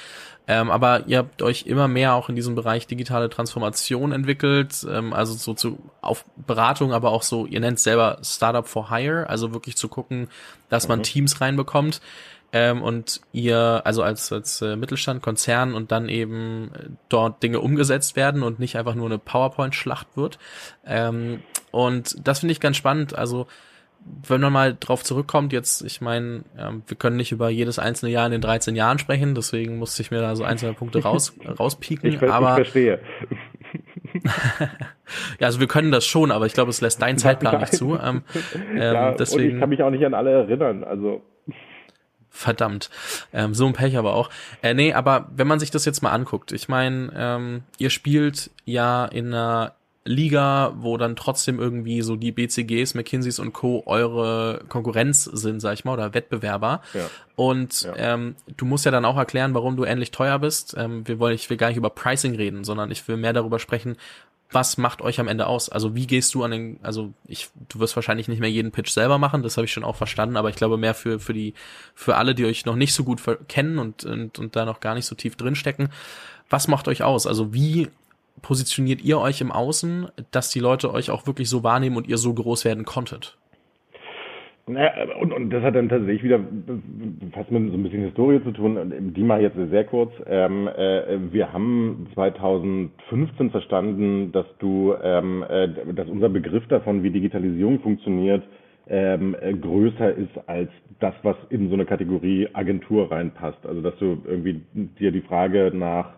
Ähm, aber ihr habt euch immer mehr auch in diesem Bereich digitale Transformation entwickelt, ähm, also so zu auf Beratung, aber auch so, ihr nennt es selber Startup for Hire, also wirklich zu gucken, dass man mhm. Teams reinbekommt. Ähm, und ihr, also als, als äh, Mittelstand, Konzern und dann eben äh, dort Dinge umgesetzt werden und nicht einfach nur eine PowerPoint-Schlacht wird. Ähm, und das finde ich ganz spannend. Also wenn man mal drauf zurückkommt, jetzt, ich meine, ähm, wir können nicht über jedes einzelne Jahr in den 13 Jahren sprechen, deswegen musste ich mir da so einzelne Punkte raus, rauspieken. Ich, aber, ich verstehe. ja, also wir können das schon, aber ich glaube, es lässt deinen Zeitplan nicht zu. Ähm, ähm, ja, deswegen, und ich kann mich auch nicht an alle erinnern, also. Verdammt. Ähm, so ein Pech aber auch. Äh, nee, aber wenn man sich das jetzt mal anguckt, ich meine, ähm, ihr spielt ja in einer Liga, wo dann trotzdem irgendwie so die BCGs, McKinseys und Co. eure Konkurrenz sind, sag ich mal, oder Wettbewerber. Ja. Und ja. Ähm, du musst ja dann auch erklären, warum du ähnlich teuer bist. Ähm, wir wollen, ich will gar nicht über Pricing reden, sondern ich will mehr darüber sprechen, was macht euch am Ende aus? Also wie gehst du an den, also ich, du wirst wahrscheinlich nicht mehr jeden Pitch selber machen, das habe ich schon auch verstanden, aber ich glaube mehr für, für die, für alle, die euch noch nicht so gut kennen und, und, und da noch gar nicht so tief drinstecken. Was macht euch aus? Also wie positioniert ihr euch im Außen, dass die Leute euch auch wirklich so wahrnehmen und ihr so groß werden konntet? Naja, und, und das hat dann tatsächlich wieder fast mit so ein bisschen Historie zu tun. Die mache ich jetzt sehr kurz. Ähm, äh, wir haben 2015 verstanden, dass du, ähm, äh, dass unser Begriff davon, wie Digitalisierung funktioniert, ähm, äh, größer ist als das, was in so eine Kategorie Agentur reinpasst. Also dass du irgendwie dir die Frage nach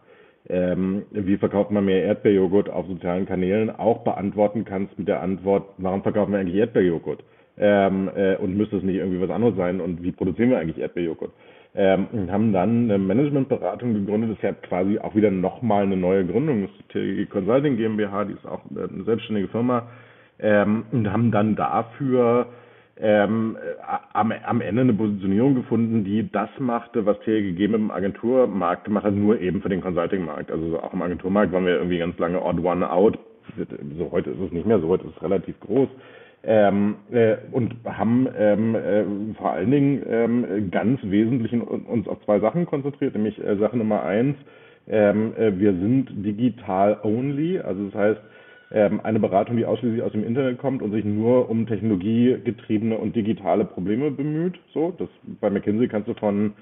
ähm, wie verkauft man mehr Erdbeerjoghurt auf sozialen Kanälen auch beantworten kannst mit der Antwort, warum verkaufen wir eigentlich Erdbeerjoghurt? Ähm, äh, und müsste es nicht irgendwie was anderes sein? Und wie produzieren wir eigentlich Erdbeerjoghurt? Ähm, und haben dann eine Managementberatung gegründet. Das ist ja quasi auch wieder nochmal eine neue Gründung. Das ist die Consulting GmbH, die ist auch eine selbstständige Firma. Ähm, und haben dann dafür ähm, am, am Ende eine Positionierung gefunden, die das machte, was TLGG im Agenturmarkt gemacht hat, nur eben für den Consulting-Markt. Also auch im Agenturmarkt waren wir irgendwie ganz lange odd one out. So heute ist es nicht mehr so, heute ist es relativ groß. Ähm, äh, und haben ähm, äh, vor allen Dingen ähm, ganz wesentlich uns auf zwei Sachen konzentriert, nämlich äh, Sache Nummer eins, ähm, äh, wir sind digital only, also das heißt, ähm, eine Beratung, die ausschließlich aus dem Internet kommt und sich nur um technologiegetriebene und digitale Probleme bemüht. So, das bei McKinsey kannst du von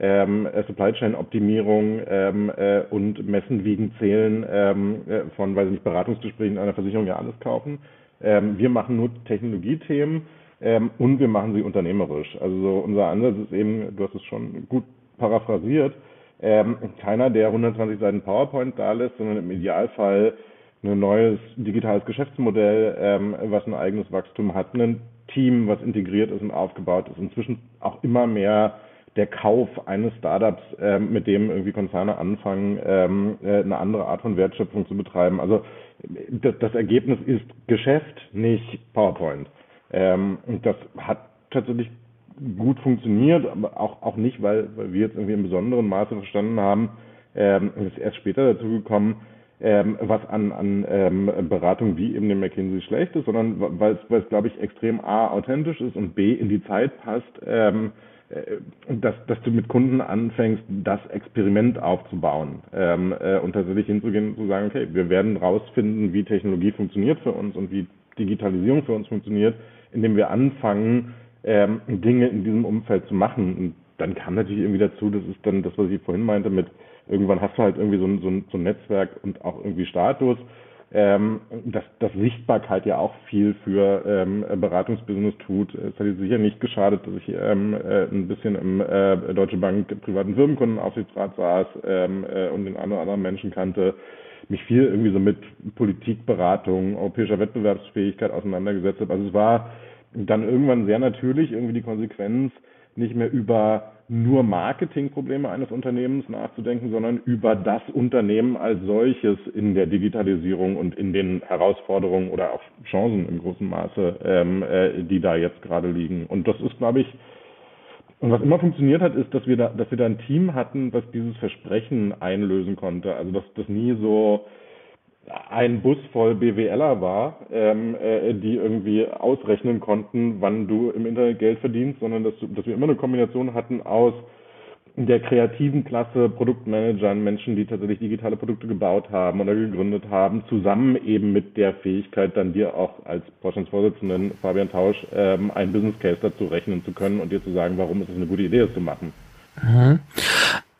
ähm, Supply Chain Optimierung ähm, äh, und Messen, Wiegen, Zählen ähm, äh, von, weiß ich nicht, Beratungsgesprächen einer Versicherung ja alles kaufen. Ähm, wir machen nur Technologiethemen ähm, und wir machen sie unternehmerisch. Also so unser Ansatz ist eben, du hast es schon gut paraphrasiert, ähm, keiner, der 120 Seiten PowerPoint da lässt, sondern im Idealfall ein neues digitales Geschäftsmodell, ähm, was ein eigenes Wachstum hat, ein Team, was integriert ist und aufgebaut ist. Inzwischen auch immer mehr der Kauf eines Startups, ähm, mit dem irgendwie Konzerne anfangen, ähm, äh, eine andere Art von Wertschöpfung zu betreiben. Also das, Ergebnis ist Geschäft, nicht PowerPoint. Ähm, und das hat tatsächlich gut funktioniert, aber auch, auch nicht, weil, weil wir jetzt irgendwie im besonderen Maße verstanden haben, ähm, ist erst später dazu gekommen, ähm, was an, an ähm, Beratung wie eben dem McKinsey schlecht ist, sondern weil es, glaube ich, extrem A, authentisch ist und B, in die Zeit passt, ähm, äh, dass, dass du mit Kunden anfängst, das Experiment aufzubauen ähm, äh, und tatsächlich hinzugehen und zu sagen, okay, wir werden rausfinden, wie Technologie funktioniert für uns und wie Digitalisierung für uns funktioniert, indem wir anfangen, ähm, Dinge in diesem Umfeld zu machen. Und dann kam natürlich irgendwie dazu, das ist dann das, was ich vorhin meinte mit irgendwann hast du halt irgendwie so ein, so ein, so ein Netzwerk und auch irgendwie Status, ähm, dass, dass Sichtbarkeit ja auch viel für ähm, Beratungsbusiness tut. Es hat sicher nicht geschadet, dass ich ähm, äh, ein bisschen im äh, Deutsche Bank privaten Firmenkundenaufsichtsrat saß ähm, äh, und den einen oder anderen Menschen kannte, mich viel irgendwie so mit Politikberatung, europäischer Wettbewerbsfähigkeit auseinandergesetzt habe. Also es war dann irgendwann sehr natürlich irgendwie die Konsequenz, nicht mehr über nur Marketingprobleme eines Unternehmens nachzudenken, sondern über das Unternehmen als solches in der Digitalisierung und in den Herausforderungen oder auch Chancen im großen Maße, ähm, äh, die da jetzt gerade liegen. Und das ist, glaube ich, und was immer funktioniert hat, ist, dass wir da, dass wir da ein Team hatten, was dieses Versprechen einlösen konnte. Also dass das nie so ein Bus voll BWLer war, ähm, äh, die irgendwie ausrechnen konnten, wann du im Internet Geld verdienst, sondern dass, dass wir immer eine Kombination hatten aus der kreativen Klasse, Produktmanagern, Menschen, die tatsächlich digitale Produkte gebaut haben oder gegründet haben, zusammen eben mit der Fähigkeit, dann dir auch als Vorstandsvorsitzenden Fabian Tausch ähm, ein Business Case dazu rechnen zu können und dir zu sagen, warum ist es eine gute Idee, das zu machen. Mhm.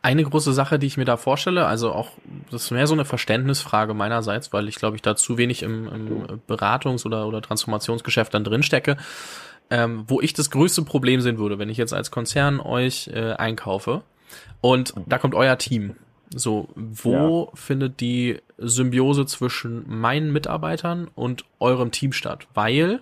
Eine große Sache, die ich mir da vorstelle, also auch, das ist mehr so eine Verständnisfrage meinerseits, weil ich glaube, ich da zu wenig im, im Beratungs- oder, oder Transformationsgeschäft dann drinstecke, ähm, wo ich das größte Problem sehen würde, wenn ich jetzt als Konzern euch äh, einkaufe und da kommt euer Team. So, wo ja. findet die Symbiose zwischen meinen Mitarbeitern und eurem Team statt? Weil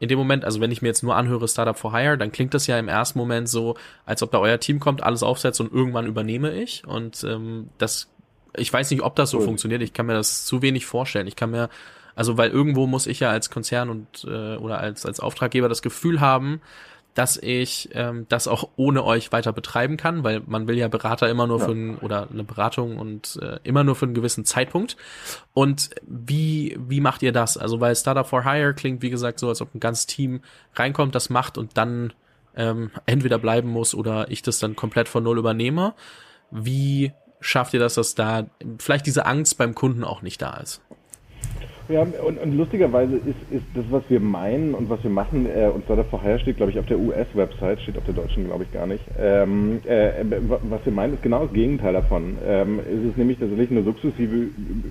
in dem Moment, also wenn ich mir jetzt nur anhöre Startup for Hire, dann klingt das ja im ersten Moment so, als ob da euer Team kommt, alles aufsetzt und irgendwann übernehme ich. Und ähm, das, ich weiß nicht, ob das so cool. funktioniert. Ich kann mir das zu wenig vorstellen. Ich kann mir, also weil irgendwo muss ich ja als Konzern und äh, oder als als Auftraggeber das Gefühl haben, dass ich ähm, das auch ohne euch weiter betreiben kann, weil man will ja Berater immer nur ja. für ein, oder eine Beratung und äh, immer nur für einen gewissen Zeitpunkt. Und wie wie macht ihr das? Also weil Startup for Hire klingt wie gesagt so, als ob ein ganzes Team reinkommt, das macht und dann ähm, entweder bleiben muss oder ich das dann komplett von null übernehme. Wie schafft ihr das, dass da vielleicht diese Angst beim Kunden auch nicht da ist? Ja, und, und lustigerweise ist, ist das, was wir meinen und was wir machen, äh, und zwar da vorher steht, glaube ich, auf der US-Website, steht auf der deutschen, glaube ich, gar nicht. Ähm, äh, was wir meinen, ist genau das Gegenteil davon. Ähm, es ist nämlich tatsächlich eine sukzessive,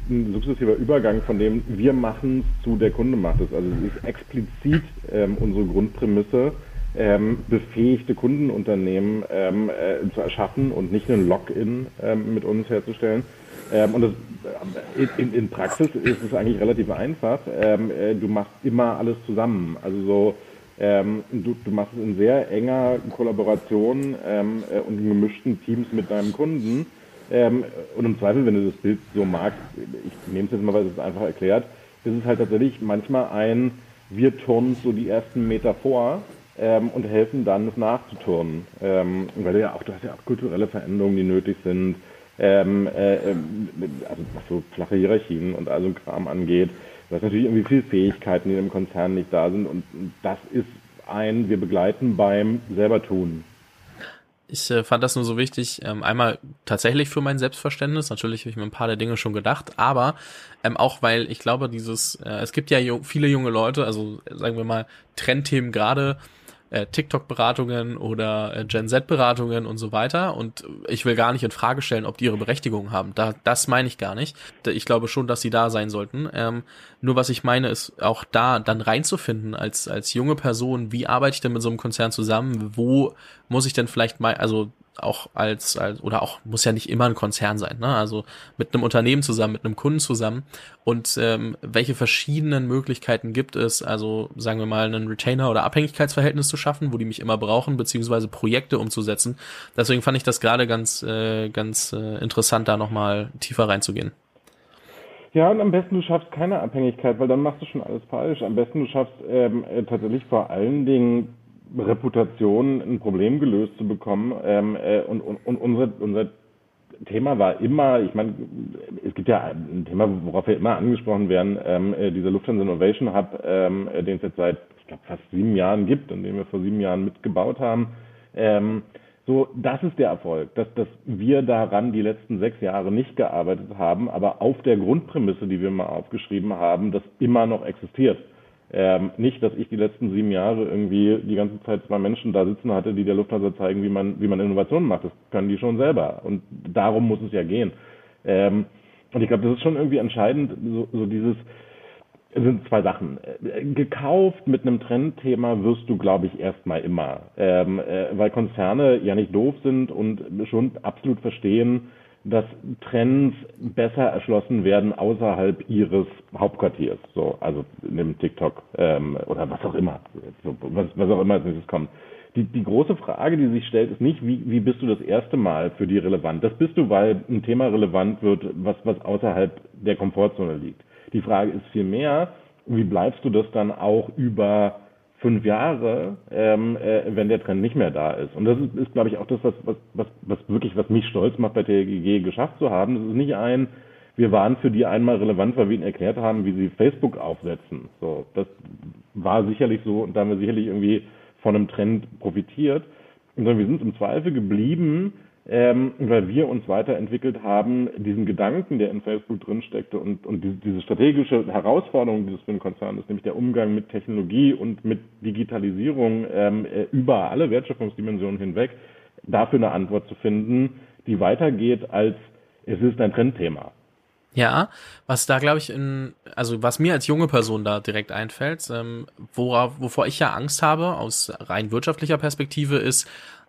ein sukzessiver Übergang von dem wir machen es zu der Kunde macht es. Also es ist explizit ähm, unsere Grundprämisse, ähm, befähigte Kundenunternehmen ähm, äh, zu erschaffen und nicht einen Login ähm, mit uns herzustellen. Ähm, und das, in, in, Praxis ist es eigentlich relativ einfach. Ähm, äh, du machst immer alles zusammen. Also so, ähm, du, du machst es in sehr enger Kollaboration ähm, äh, und in gemischten Teams mit deinem Kunden. Ähm, und im Zweifel, wenn du das Bild so magst, ich nehme es jetzt mal, weil es einfach erklärt, ist es halt tatsächlich manchmal ein, wir turnen so die ersten Meter vor ähm, und helfen dann, es nachzuturnen. Ähm, weil du ja auch, du hast ja auch kulturelle Veränderungen, die nötig sind ähm, äh, ähm, also was so flache Hierarchien und also Kram angeht. Du natürlich irgendwie viele Fähigkeiten, die im Konzern nicht da sind und das ist ein, wir begleiten beim selber tun. Ich äh, fand das nur so wichtig, ähm, einmal tatsächlich für mein Selbstverständnis, natürlich habe ich mir ein paar der Dinge schon gedacht, aber ähm, auch weil ich glaube, dieses, äh, es gibt ja jung, viele junge Leute, also sagen wir mal Trendthemen gerade, äh, TikTok-Beratungen oder äh, Gen Z-Beratungen und so weiter. Und ich will gar nicht in Frage stellen, ob die ihre Berechtigung haben. Da, das meine ich gar nicht. Ich glaube schon, dass sie da sein sollten. Ähm, nur was ich meine, ist auch da dann reinzufinden als, als junge Person, wie arbeite ich denn mit so einem Konzern zusammen? Wo muss ich denn vielleicht mal, also auch als, als oder auch muss ja nicht immer ein Konzern sein, ne? Also mit einem Unternehmen zusammen, mit einem Kunden zusammen und ähm, welche verschiedenen Möglichkeiten gibt es, also sagen wir mal einen Retainer oder Abhängigkeitsverhältnis zu schaffen, wo die mich immer brauchen, beziehungsweise Projekte umzusetzen. Deswegen fand ich das gerade ganz äh, ganz äh, interessant, da nochmal tiefer reinzugehen. Ja, und am besten du schaffst keine Abhängigkeit, weil dann machst du schon alles falsch. Am besten du schaffst ähm, äh, tatsächlich vor allen Dingen Reputation ein Problem gelöst zu bekommen. Ähm, äh, und, und, und unser, unser Thema war immer, ich meine, es gibt ja ein Thema, worauf wir immer angesprochen werden, ähm, äh, dieser Lufthansa Innovation Hub, ähm, äh, den es jetzt seit, ich glaube, fast sieben Jahren gibt und den wir vor sieben Jahren mitgebaut haben. Ähm, so, das ist der Erfolg, dass, dass wir daran die letzten sechs Jahre nicht gearbeitet haben, aber auf der Grundprämisse, die wir mal aufgeschrieben haben, das immer noch existiert. Ähm, nicht, dass ich die letzten sieben Jahre irgendwie die ganze Zeit zwei Menschen da sitzen hatte, die der Lufthansa zeigen, wie man, wie man Innovationen macht. Das können die schon selber. Und darum muss es ja gehen. Ähm, und ich glaube, das ist schon irgendwie entscheidend, so, so dieses, es sind zwei Sachen. Gekauft mit einem Trendthema wirst du, glaube ich, erstmal immer. Ähm, äh, weil Konzerne ja nicht doof sind und schon absolut verstehen, dass Trends besser erschlossen werden außerhalb ihres Hauptquartiers, so also in dem TikTok ähm, oder was auch immer, so, was, was auch immer als nächstes kommt. Die, die große Frage, die sich stellt, ist nicht, wie, wie bist du das erste Mal für die relevant? Das bist du, weil ein Thema relevant wird, was, was außerhalb der Komfortzone liegt. Die Frage ist vielmehr, wie bleibst du das dann auch über fünf Jahre, ähm, äh, wenn der Trend nicht mehr da ist. Und das ist, ist glaube ich, auch das, was, was, was, was wirklich, was mich stolz macht, bei TGG geschafft zu haben. Das ist nicht ein, wir waren für die einmal relevant, weil wir ihnen erklärt haben, wie sie Facebook aufsetzen. So, das war sicherlich so und da haben wir sicherlich irgendwie von einem Trend profitiert. Sondern wir sind im Zweifel geblieben, ähm, weil wir uns weiterentwickelt haben, diesen Gedanken, der in Facebook drinsteckte und, und diese, diese strategische Herausforderung, die es für einen Konzern ist, nämlich der Umgang mit Technologie und mit Digitalisierung ähm, äh, über alle Wertschöpfungsdimensionen hinweg, dafür eine Antwort zu finden, die weitergeht als es ist ein Trendthema. Ja, was da glaube ich in, also was mir als junge Person da direkt einfällt, ähm, worauf, wovor ich ja Angst habe aus rein wirtschaftlicher Perspektive ist,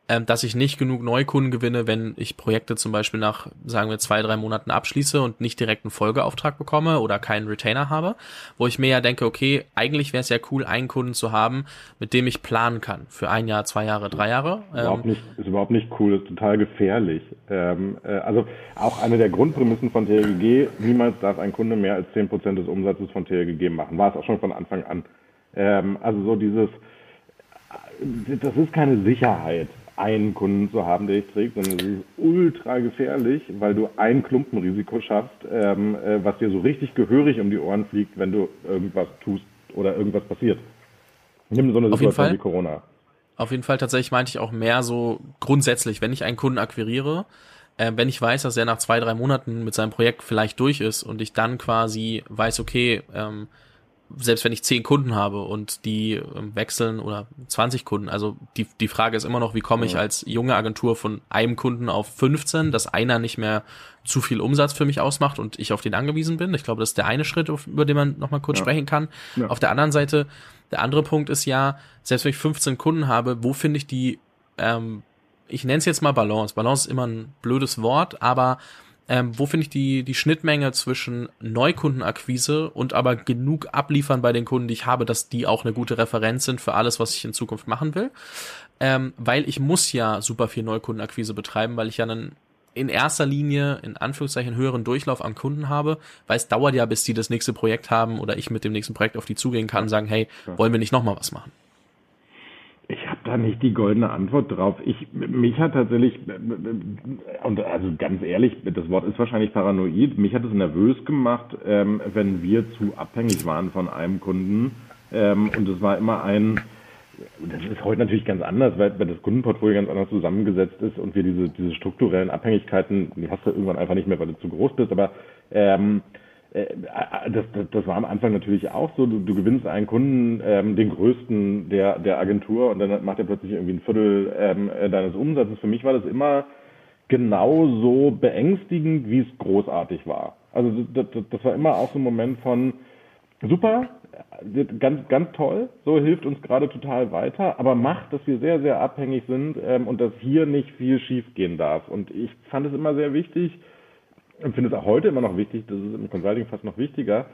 ähm, dass ich nicht genug Neukunden gewinne, wenn ich Projekte zum Beispiel nach, sagen wir, zwei, drei Monaten abschließe und nicht direkt einen Folgeauftrag bekomme oder keinen Retainer habe, wo ich mir ja denke, okay, eigentlich wäre es ja cool, einen Kunden zu haben, mit dem ich planen kann für ein Jahr, zwei Jahre, drei Jahre. Überhaupt ähm, nicht, ist überhaupt nicht cool, ist total gefährlich. Ähm, äh, also auch eine der Grundprämissen von TLGG, niemals darf ein Kunde mehr als zehn Prozent des Umsatzes von TLGG machen. War es auch schon von Anfang an. Ähm, also so dieses, das ist keine Sicherheit einen Kunden zu haben, der dich trägt, sondern es ist ultra gefährlich, weil du ein Klumpenrisiko schaffst, ähm, äh, was dir so richtig gehörig um die Ohren fliegt, wenn du irgendwas tust oder irgendwas passiert. Nimm so eine Auf Situation wie Corona. Auf jeden Fall tatsächlich meinte ich auch mehr so grundsätzlich, wenn ich einen Kunden akquiriere, äh, wenn ich weiß, dass er nach zwei, drei Monaten mit seinem Projekt vielleicht durch ist und ich dann quasi weiß, okay, ähm, selbst wenn ich zehn Kunden habe und die ähm, wechseln oder 20 Kunden, also die, die Frage ist immer noch, wie komme ich als junge Agentur von einem Kunden auf 15, dass einer nicht mehr zu viel Umsatz für mich ausmacht und ich auf den angewiesen bin. Ich glaube, das ist der eine Schritt, über den man nochmal kurz ja. sprechen kann. Ja. Auf der anderen Seite, der andere Punkt ist ja, selbst wenn ich 15 Kunden habe, wo finde ich die, ähm, ich nenne es jetzt mal Balance. Balance ist immer ein blödes Wort, aber ähm, wo finde ich die, die Schnittmenge zwischen Neukundenakquise und aber genug abliefern bei den Kunden, die ich habe, dass die auch eine gute Referenz sind für alles, was ich in Zukunft machen will? Ähm, weil ich muss ja super viel Neukundenakquise betreiben, weil ich ja einen in erster Linie in Anführungszeichen höheren Durchlauf an Kunden habe, weil es dauert ja, bis die das nächste Projekt haben oder ich mit dem nächsten Projekt auf die zugehen kann und sagen, hey, wollen wir nicht nochmal was machen? Da nicht die goldene Antwort drauf. Ich, mich hat tatsächlich, und also ganz ehrlich, das Wort ist wahrscheinlich paranoid, mich hat es nervös gemacht, ähm, wenn wir zu abhängig waren von einem Kunden. Ähm, und es war immer ein, das ist heute natürlich ganz anders, weil, weil das Kundenportfolio ganz anders zusammengesetzt ist und wir diese, diese strukturellen Abhängigkeiten, die hast du irgendwann einfach nicht mehr, weil du zu groß bist, aber ähm, äh, äh, das, das, das war am Anfang natürlich auch so. Du, du gewinnst einen Kunden, ähm, den größten der, der Agentur, und dann macht er plötzlich irgendwie ein Viertel ähm, äh, deines Umsatzes. Für mich war das immer genauso beängstigend, wie es großartig war. Also das, das, war immer auch so ein Moment von super, ganz, ganz toll, so hilft uns gerade total weiter, aber macht, dass wir sehr, sehr abhängig sind ähm, und dass hier nicht viel schief gehen darf. Und ich fand es immer sehr wichtig, und finde es auch heute immer noch wichtig, das ist im Consulting fast noch wichtiger,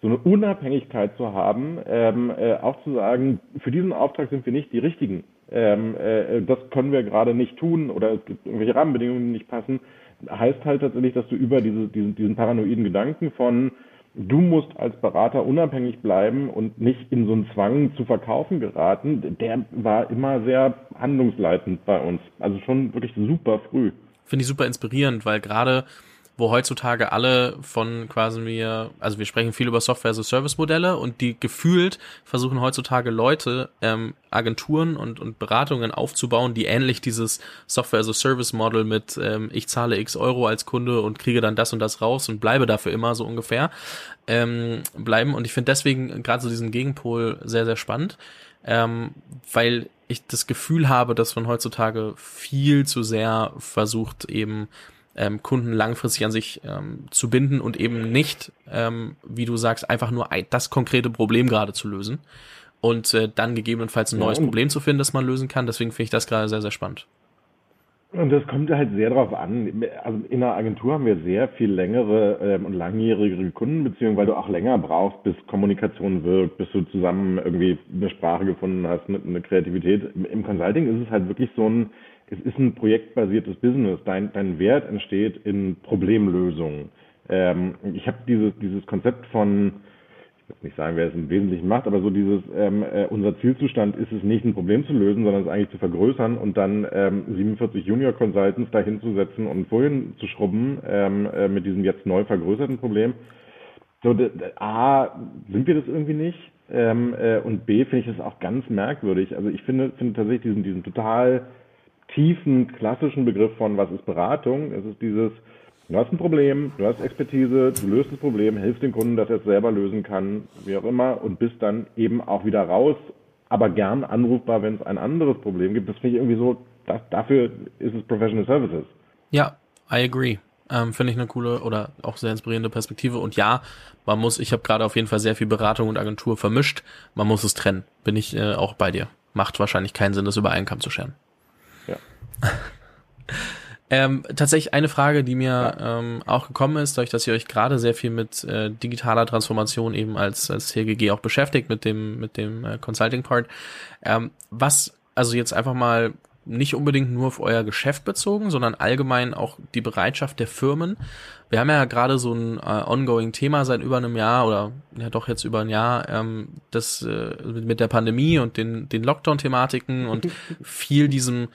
so eine Unabhängigkeit zu haben, ähm, äh, auch zu sagen, für diesen Auftrag sind wir nicht die Richtigen. Ähm, äh, das können wir gerade nicht tun oder es gibt irgendwelche Rahmenbedingungen, die nicht passen, heißt halt tatsächlich, dass du über diese, diesen, diesen paranoiden Gedanken von du musst als Berater unabhängig bleiben und nicht in so einen Zwang zu verkaufen geraten, der war immer sehr handlungsleitend bei uns. Also schon wirklich super früh. Finde ich super inspirierend, weil gerade wo heutzutage alle von quasi mir, also wir sprechen viel über Software as a Service Modelle und die gefühlt versuchen heutzutage Leute, ähm, Agenturen und, und Beratungen aufzubauen, die ähnlich dieses Software as a Service Model mit ähm, ich zahle x Euro als Kunde und kriege dann das und das raus und bleibe dafür immer so ungefähr ähm, bleiben. Und ich finde deswegen gerade so diesen Gegenpol sehr, sehr spannend, ähm, weil ich das Gefühl habe, dass man heutzutage viel zu sehr versucht, eben ähm, Kunden langfristig an sich ähm, zu binden und eben nicht, ähm, wie du sagst, einfach nur ein, das konkrete Problem gerade zu lösen und äh, dann gegebenenfalls ein neues ja, Problem zu finden, das man lösen kann. Deswegen finde ich das gerade sehr, sehr spannend. Und das kommt halt sehr darauf an. Also in einer Agentur haben wir sehr viel längere ähm, und langjährigere Kundenbeziehungen, weil du auch länger brauchst, bis Kommunikation wirkt, bis du zusammen irgendwie eine Sprache gefunden hast, eine, eine Kreativität. Im Consulting ist es halt wirklich so ein, es ist ein projektbasiertes Business. Dein, dein Wert entsteht in Problemlösungen. Ähm, ich habe dieses, dieses Konzept von, ich will nicht sagen, wer es im Wesentlichen macht, aber so dieses, ähm, äh, unser Zielzustand ist es nicht, ein Problem zu lösen, sondern es eigentlich zu vergrößern und dann ähm, 47 Junior Consultants dahinzusetzen und Folien zu schrubben ähm, äh, mit diesem jetzt neu vergrößerten Problem. So, A, sind wir das irgendwie nicht? Ähm, äh, und B, finde ich das auch ganz merkwürdig. Also ich finde, finde tatsächlich diesen, diesen total tiefen, klassischen Begriff von, was ist Beratung. Es ist dieses, du hast ein Problem, du hast Expertise, du löst das Problem, hilfst dem Kunden, dass er es selber lösen kann, wie auch immer, und bist dann eben auch wieder raus, aber gern anrufbar, wenn es ein anderes Problem gibt. Das finde ich irgendwie so, das, dafür ist es Professional Services. Ja, I agree. Ähm, Finde ich eine coole oder auch sehr inspirierende Perspektive. Und ja, man muss, ich habe gerade auf jeden Fall sehr viel Beratung und Agentur vermischt. Man muss es trennen. Bin ich äh, auch bei dir. Macht wahrscheinlich keinen Sinn, das über einen Kamm zu scheren. Ja. ähm, tatsächlich eine Frage, die mir ja. ähm, auch gekommen ist, dadurch, dass ihr euch gerade sehr viel mit äh, digitaler Transformation eben als, als TGG auch beschäftigt, mit dem, mit dem äh, Consulting-Part. Ähm, was, also jetzt einfach mal nicht unbedingt nur auf euer Geschäft bezogen, sondern allgemein auch die Bereitschaft der Firmen. Wir haben ja gerade so ein äh, ongoing Thema seit über einem Jahr oder ja doch jetzt über ein Jahr, ähm, das äh, mit der Pandemie und den, den Lockdown-Thematiken und viel diesem,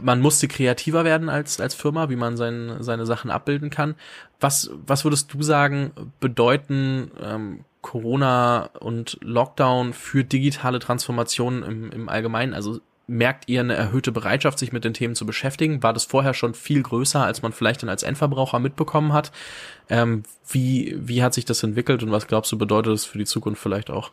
man musste kreativer werden als, als Firma, wie man sein, seine Sachen abbilden kann. Was, was würdest du sagen, bedeuten ähm, Corona und Lockdown für digitale Transformationen im, im Allgemeinen? Also merkt ihr eine erhöhte Bereitschaft, sich mit den Themen zu beschäftigen? War das vorher schon viel größer, als man vielleicht dann als Endverbraucher mitbekommen hat? Ähm, wie, wie hat sich das entwickelt und was glaubst du, bedeutet das für die Zukunft vielleicht auch?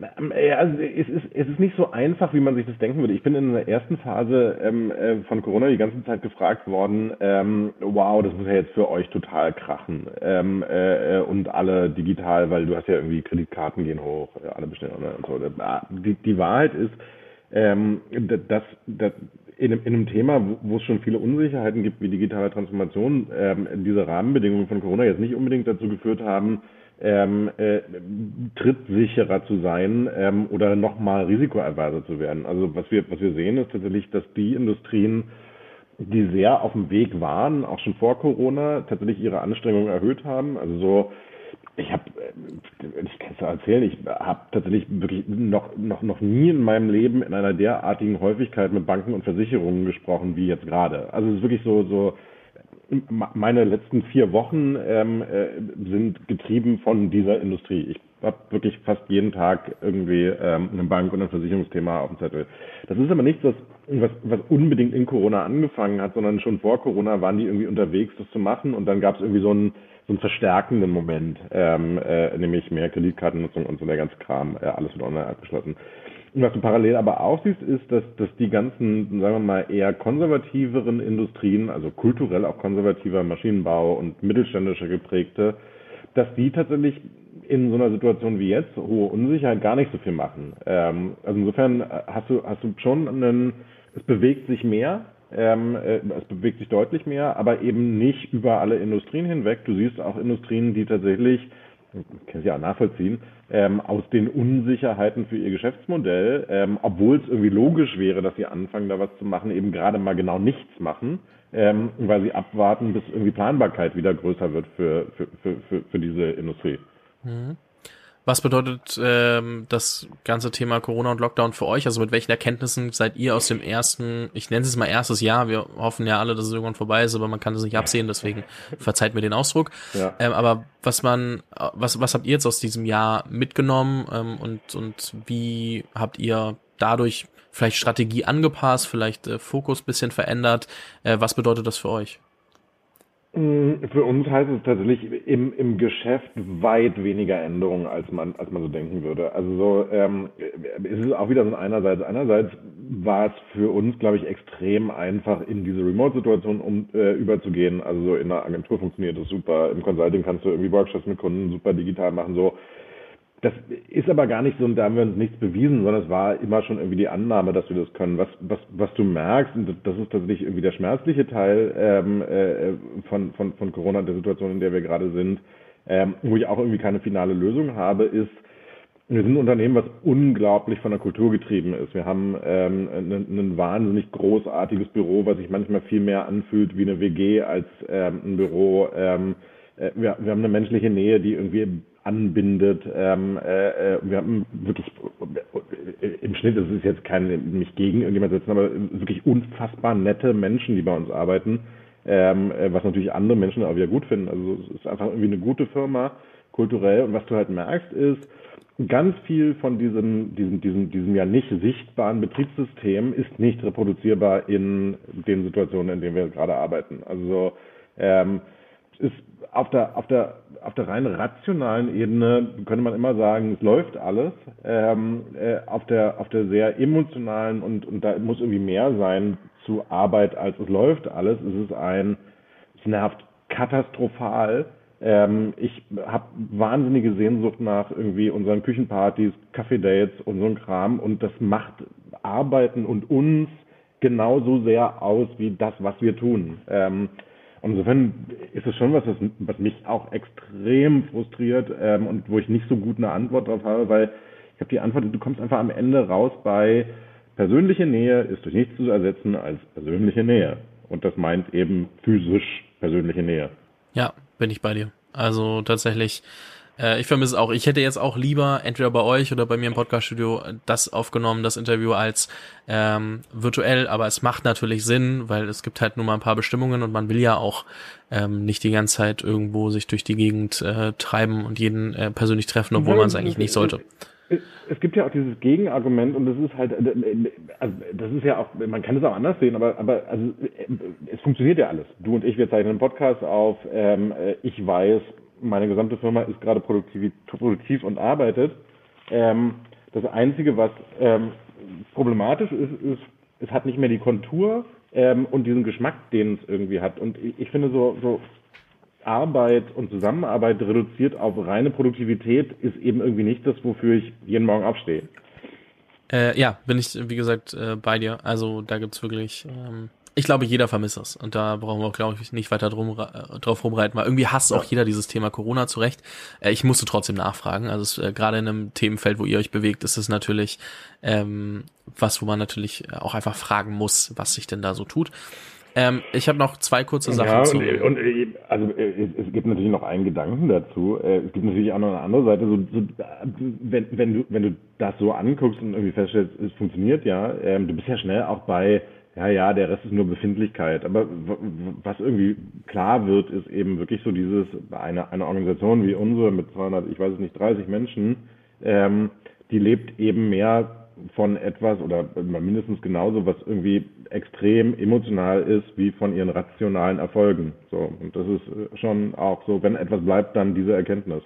Also es ist, es ist nicht so einfach, wie man sich das denken würde. Ich bin in der ersten Phase ähm, äh, von Corona die ganze Zeit gefragt worden, ähm, wow, das muss ja jetzt für euch total krachen. Ähm, äh, und alle digital, weil du hast ja irgendwie Kreditkarten gehen hoch, alle bestellen online und so. Die, die Wahrheit ist, ähm, dass, dass in, einem, in einem Thema, wo es schon viele Unsicherheiten gibt, wie digitale Transformation, ähm, diese Rahmenbedingungen von Corona jetzt nicht unbedingt dazu geführt haben, ähm, äh, trittsicherer zu sein ähm, oder nochmal risikoaverser zu werden. Also was wir, was wir sehen, ist tatsächlich, dass die Industrien, die sehr auf dem Weg waren, auch schon vor Corona, tatsächlich ihre Anstrengungen erhöht haben. Also so ich habe, äh, ich kann es erzählen, ich habe tatsächlich wirklich noch, noch, noch nie in meinem Leben in einer derartigen Häufigkeit mit Banken und Versicherungen gesprochen wie jetzt gerade. Also es ist wirklich so, so meine letzten vier Wochen ähm, äh, sind getrieben von dieser Industrie. Ich habe wirklich fast jeden Tag irgendwie ähm, eine Bank und ein Versicherungsthema auf dem Zettel. Das ist aber nichts, was, was, was unbedingt in Corona angefangen hat, sondern schon vor Corona waren die irgendwie unterwegs, das zu machen und dann gab es irgendwie so ein so einen verstärkenden Moment, ähm, äh, nämlich mehr Kreditkartennutzung und so der ganze Kram, äh, alles wird online abgeschlossen. Und was du parallel aber auch siehst, ist, dass, dass die ganzen, sagen wir mal, eher konservativeren Industrien, also kulturell auch konservativer Maschinenbau und mittelständischer geprägte, dass die tatsächlich in so einer Situation wie jetzt, hohe Unsicherheit, gar nicht so viel machen. Ähm, also insofern äh, hast du, hast du schon einen, es bewegt sich mehr, ähm, äh, es bewegt sich deutlich mehr, aber eben nicht über alle Industrien hinweg. Du siehst auch Industrien, die tatsächlich, kann ich ja nachvollziehen, ähm, aus den Unsicherheiten für ihr Geschäftsmodell, ähm, obwohl es irgendwie logisch wäre, dass sie anfangen, da was zu machen, eben gerade mal genau nichts machen, ähm, weil sie abwarten, bis irgendwie Planbarkeit wieder größer wird für, für, für, für, für diese Industrie. Mhm. Was bedeutet ähm, das ganze Thema Corona und Lockdown für euch? Also mit welchen Erkenntnissen seid ihr aus dem ersten, ich nenne es mal erstes Jahr, wir hoffen ja alle, dass es irgendwann vorbei ist, aber man kann es nicht absehen, deswegen verzeiht mir den Ausdruck. Ja. Ähm, aber was man, was, was habt ihr jetzt aus diesem Jahr mitgenommen ähm, und, und wie habt ihr dadurch vielleicht Strategie angepasst, vielleicht äh, Fokus bisschen verändert? Äh, was bedeutet das für euch? Mm, für uns heißt es tatsächlich im, im Geschäft weit weniger Änderungen, als man, als man so denken würde. Also so, ähm, es ist auch wieder so einerseits. Einerseits war es für uns, glaube ich, extrem einfach, in diese Remote-Situation um, äh, überzugehen. Also so in der Agentur funktioniert das super. Im Consulting kannst du irgendwie Workshops mit Kunden super digital machen. So, das ist aber gar nicht so, und da haben wir uns nichts bewiesen, sondern es war immer schon irgendwie die Annahme, dass wir das können. Was, was, was du merkst, und das ist tatsächlich irgendwie der schmerzliche Teil ähm, äh, von, von, von Corona, der Situation, in der wir gerade sind, ähm, wo ich auch irgendwie keine finale Lösung habe, ist, wir sind ein Unternehmen, was unglaublich von der Kultur getrieben ist. Wir haben ähm, ein, ein wahnsinnig großartiges Büro, was sich manchmal viel mehr anfühlt wie eine WG als ähm, ein Büro. Ähm, äh, wir, wir haben eine menschliche Nähe, die irgendwie anbindet. Ähm, äh, äh, wir haben wirklich äh, im Schnitt, das ist jetzt kein mich gegen irgendjemand setzen, aber wirklich unfassbar nette Menschen, die bei uns arbeiten, ähm, äh, was natürlich andere Menschen auch wieder gut finden. Also es ist einfach irgendwie eine gute Firma kulturell und was du halt merkst ist, ganz viel von diesem, diesem, diesem, diesem ja nicht sichtbaren Betriebssystem ist nicht reproduzierbar in den Situationen, in denen wir gerade arbeiten. Also ähm, ist auf der, auf der, auf der rein rationalen Ebene könnte man immer sagen, es läuft alles. Ähm, äh, auf der, auf der sehr emotionalen und, und da muss irgendwie mehr sein zu Arbeit als es läuft alles. Es ist ein, es nervt katastrophal ähm, ich habe wahnsinnige Sehnsucht nach irgendwie unseren Küchenpartys, Kaffee-Dates und so ein Kram und das macht Arbeiten und uns genauso sehr aus wie das, was wir tun. Ähm, insofern ist es schon was, was, was mich auch extrem frustriert ähm, und wo ich nicht so gut eine Antwort drauf habe, weil ich habe die Antwort, du kommst einfach am Ende raus bei persönliche Nähe ist durch nichts zu ersetzen als persönliche Nähe. Und das meint eben physisch persönliche Nähe. Ja, bin ich bei dir. Also tatsächlich, äh, ich vermisse auch. Ich hätte jetzt auch lieber entweder bei euch oder bei mir im Podcaststudio das aufgenommen, das Interview als ähm, virtuell, aber es macht natürlich Sinn, weil es gibt halt nur mal ein paar Bestimmungen und man will ja auch ähm, nicht die ganze Zeit irgendwo sich durch die Gegend äh, treiben und jeden äh, persönlich treffen, obwohl man es eigentlich nicht sollte es gibt ja auch dieses Gegenargument und das ist halt, also das ist ja auch, man kann es auch anders sehen, aber, aber also, es funktioniert ja alles. Du und ich, wir zeichnen einen Podcast auf. Ähm, ich weiß, meine gesamte Firma ist gerade produktiv, produktiv und arbeitet. Ähm, das Einzige, was ähm, problematisch ist, ist, es hat nicht mehr die Kontur ähm, und diesen Geschmack, den es irgendwie hat. Und ich, ich finde so, so Arbeit und Zusammenarbeit reduziert auf reine Produktivität ist eben irgendwie nicht das, wofür ich jeden Morgen aufstehe. Äh, ja, bin ich, wie gesagt, äh, bei dir. Also da gibt's wirklich, ähm, ich glaube, jeder vermisst es. Und da brauchen wir, glaube ich, nicht weiter drum, äh, drauf rumreiten, weil irgendwie hasst auch jeder dieses Thema Corona zurecht. Äh, ich musste trotzdem nachfragen. Also es, äh, gerade in einem Themenfeld, wo ihr euch bewegt, ist es natürlich ähm, was, wo man natürlich auch einfach fragen muss, was sich denn da so tut. Ähm, ich habe noch zwei kurze Sachen ja, zu. Und, und äh, also äh, es gibt natürlich noch einen Gedanken dazu. Äh, es gibt natürlich auch noch eine andere Seite. So, so, wenn, wenn du wenn du das so anguckst und irgendwie feststellst, es funktioniert ja, ähm, du bist ja schnell auch bei ja, ja, der Rest ist nur Befindlichkeit. Aber was irgendwie klar wird, ist eben wirklich so dieses, eine, eine Organisation wie unsere mit 200, ich weiß es nicht, 30 Menschen, ähm, die lebt eben mehr von etwas oder mindestens genauso, was irgendwie extrem emotional ist, wie von ihren rationalen Erfolgen. So, und das ist schon auch so, wenn etwas bleibt, dann diese Erkenntnis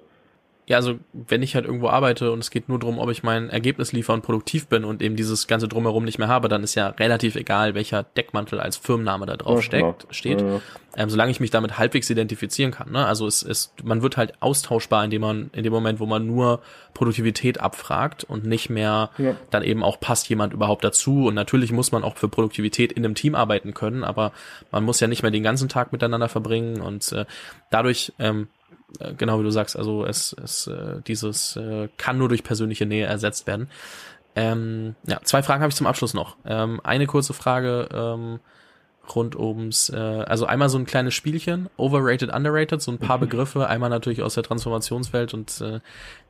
ja, also wenn ich halt irgendwo arbeite und es geht nur darum, ob ich mein Ergebnis liefere und produktiv bin und eben dieses ganze drumherum nicht mehr habe, dann ist ja relativ egal, welcher Deckmantel als Firmenname da drauf ja, steckt, steht, ja, ja. Ähm, solange ich mich damit halbwegs identifizieren kann. Ne? Also es ist, man wird halt austauschbar, indem man in dem Moment, wo man nur Produktivität abfragt und nicht mehr dann eben auch passt jemand überhaupt dazu. Und natürlich muss man auch für Produktivität in einem Team arbeiten können, aber man muss ja nicht mehr den ganzen Tag miteinander verbringen und äh, dadurch ähm, äh, genau wie du sagst, also es, es äh, dieses äh, kann nur durch persönliche Nähe ersetzt werden. Ähm, ja, zwei Fragen habe ich zum Abschluss noch. Ähm, eine kurze Frage ähm, rund ums, äh, also einmal so ein kleines Spielchen, overrated, underrated, so ein paar mhm. Begriffe, einmal natürlich aus der Transformationswelt und äh,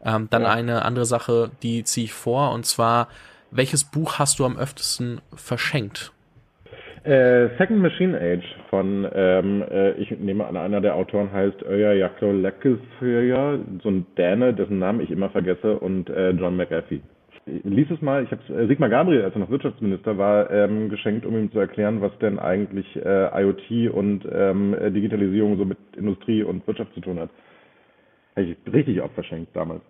ähm, dann ja. eine andere Sache, die ziehe ich vor und zwar, welches Buch hast du am öftesten verschenkt? Äh, Second Machine Age von, ähm, äh, ich nehme an, einer der Autoren heißt Öja Jaklo Lekkesföja, so ein Däne, dessen Namen ich immer vergesse, und äh, John McAfee. Lies es mal, ich habe äh, Sigmar Gabriel, als er noch Wirtschaftsminister war, ähm, geschenkt, um ihm zu erklären, was denn eigentlich äh, IoT und ähm, Digitalisierung so mit Industrie und Wirtschaft zu tun hat. Habe ich richtig oft verschenkt damals.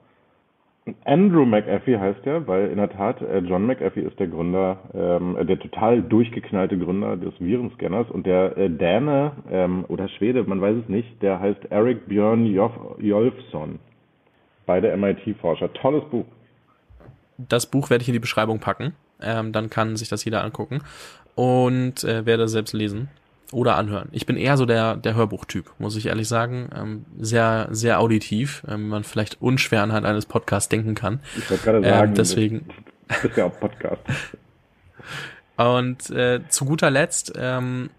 Andrew McAfee heißt er, weil in der Tat äh, John McAfee ist der Gründer, ähm, der total durchgeknallte Gründer des Virenscanners und der äh, Däne ähm, oder Schwede, man weiß es nicht, der heißt Eric Björn Jolfsson. Beide MIT-Forscher. Tolles Buch. Das Buch werde ich in die Beschreibung packen. Ähm, dann kann sich das jeder angucken und äh, werde selbst lesen oder anhören. Ich bin eher so der, der Hörbuchtyp, muss ich ehrlich sagen. Ähm, sehr, sehr auditiv, ähm, wie man vielleicht unschwer anhand eines Podcasts denken kann. Ich wollte gerade sagen, ähm, deswegen. Du bist ja auch Podcast. Und äh, zu guter Letzt ähm,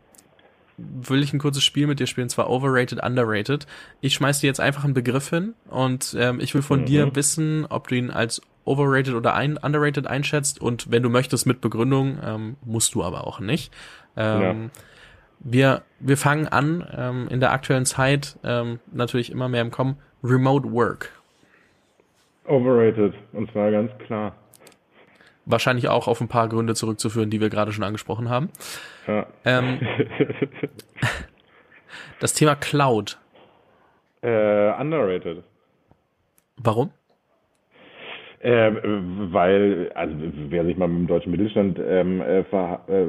will ich ein kurzes Spiel mit dir spielen, zwar overrated, underrated. Ich schmeiß dir jetzt einfach einen Begriff hin und ähm, ich will von mhm. dir wissen, ob du ihn als overrated oder ein, underrated einschätzt und wenn du möchtest mit Begründung, ähm, musst du aber auch nicht. Ähm, ja wir, wir fangen an, ähm, in der aktuellen Zeit ähm, natürlich immer mehr im Kommen, Remote Work. Overrated. Und zwar ganz klar. Wahrscheinlich auch auf ein paar Gründe zurückzuführen, die wir gerade schon angesprochen haben. Ja. Ähm, das Thema Cloud. Äh, underrated. Warum? Äh, weil, also wer sich mal mit dem deutschen Mittelstand ähm, äh, äh,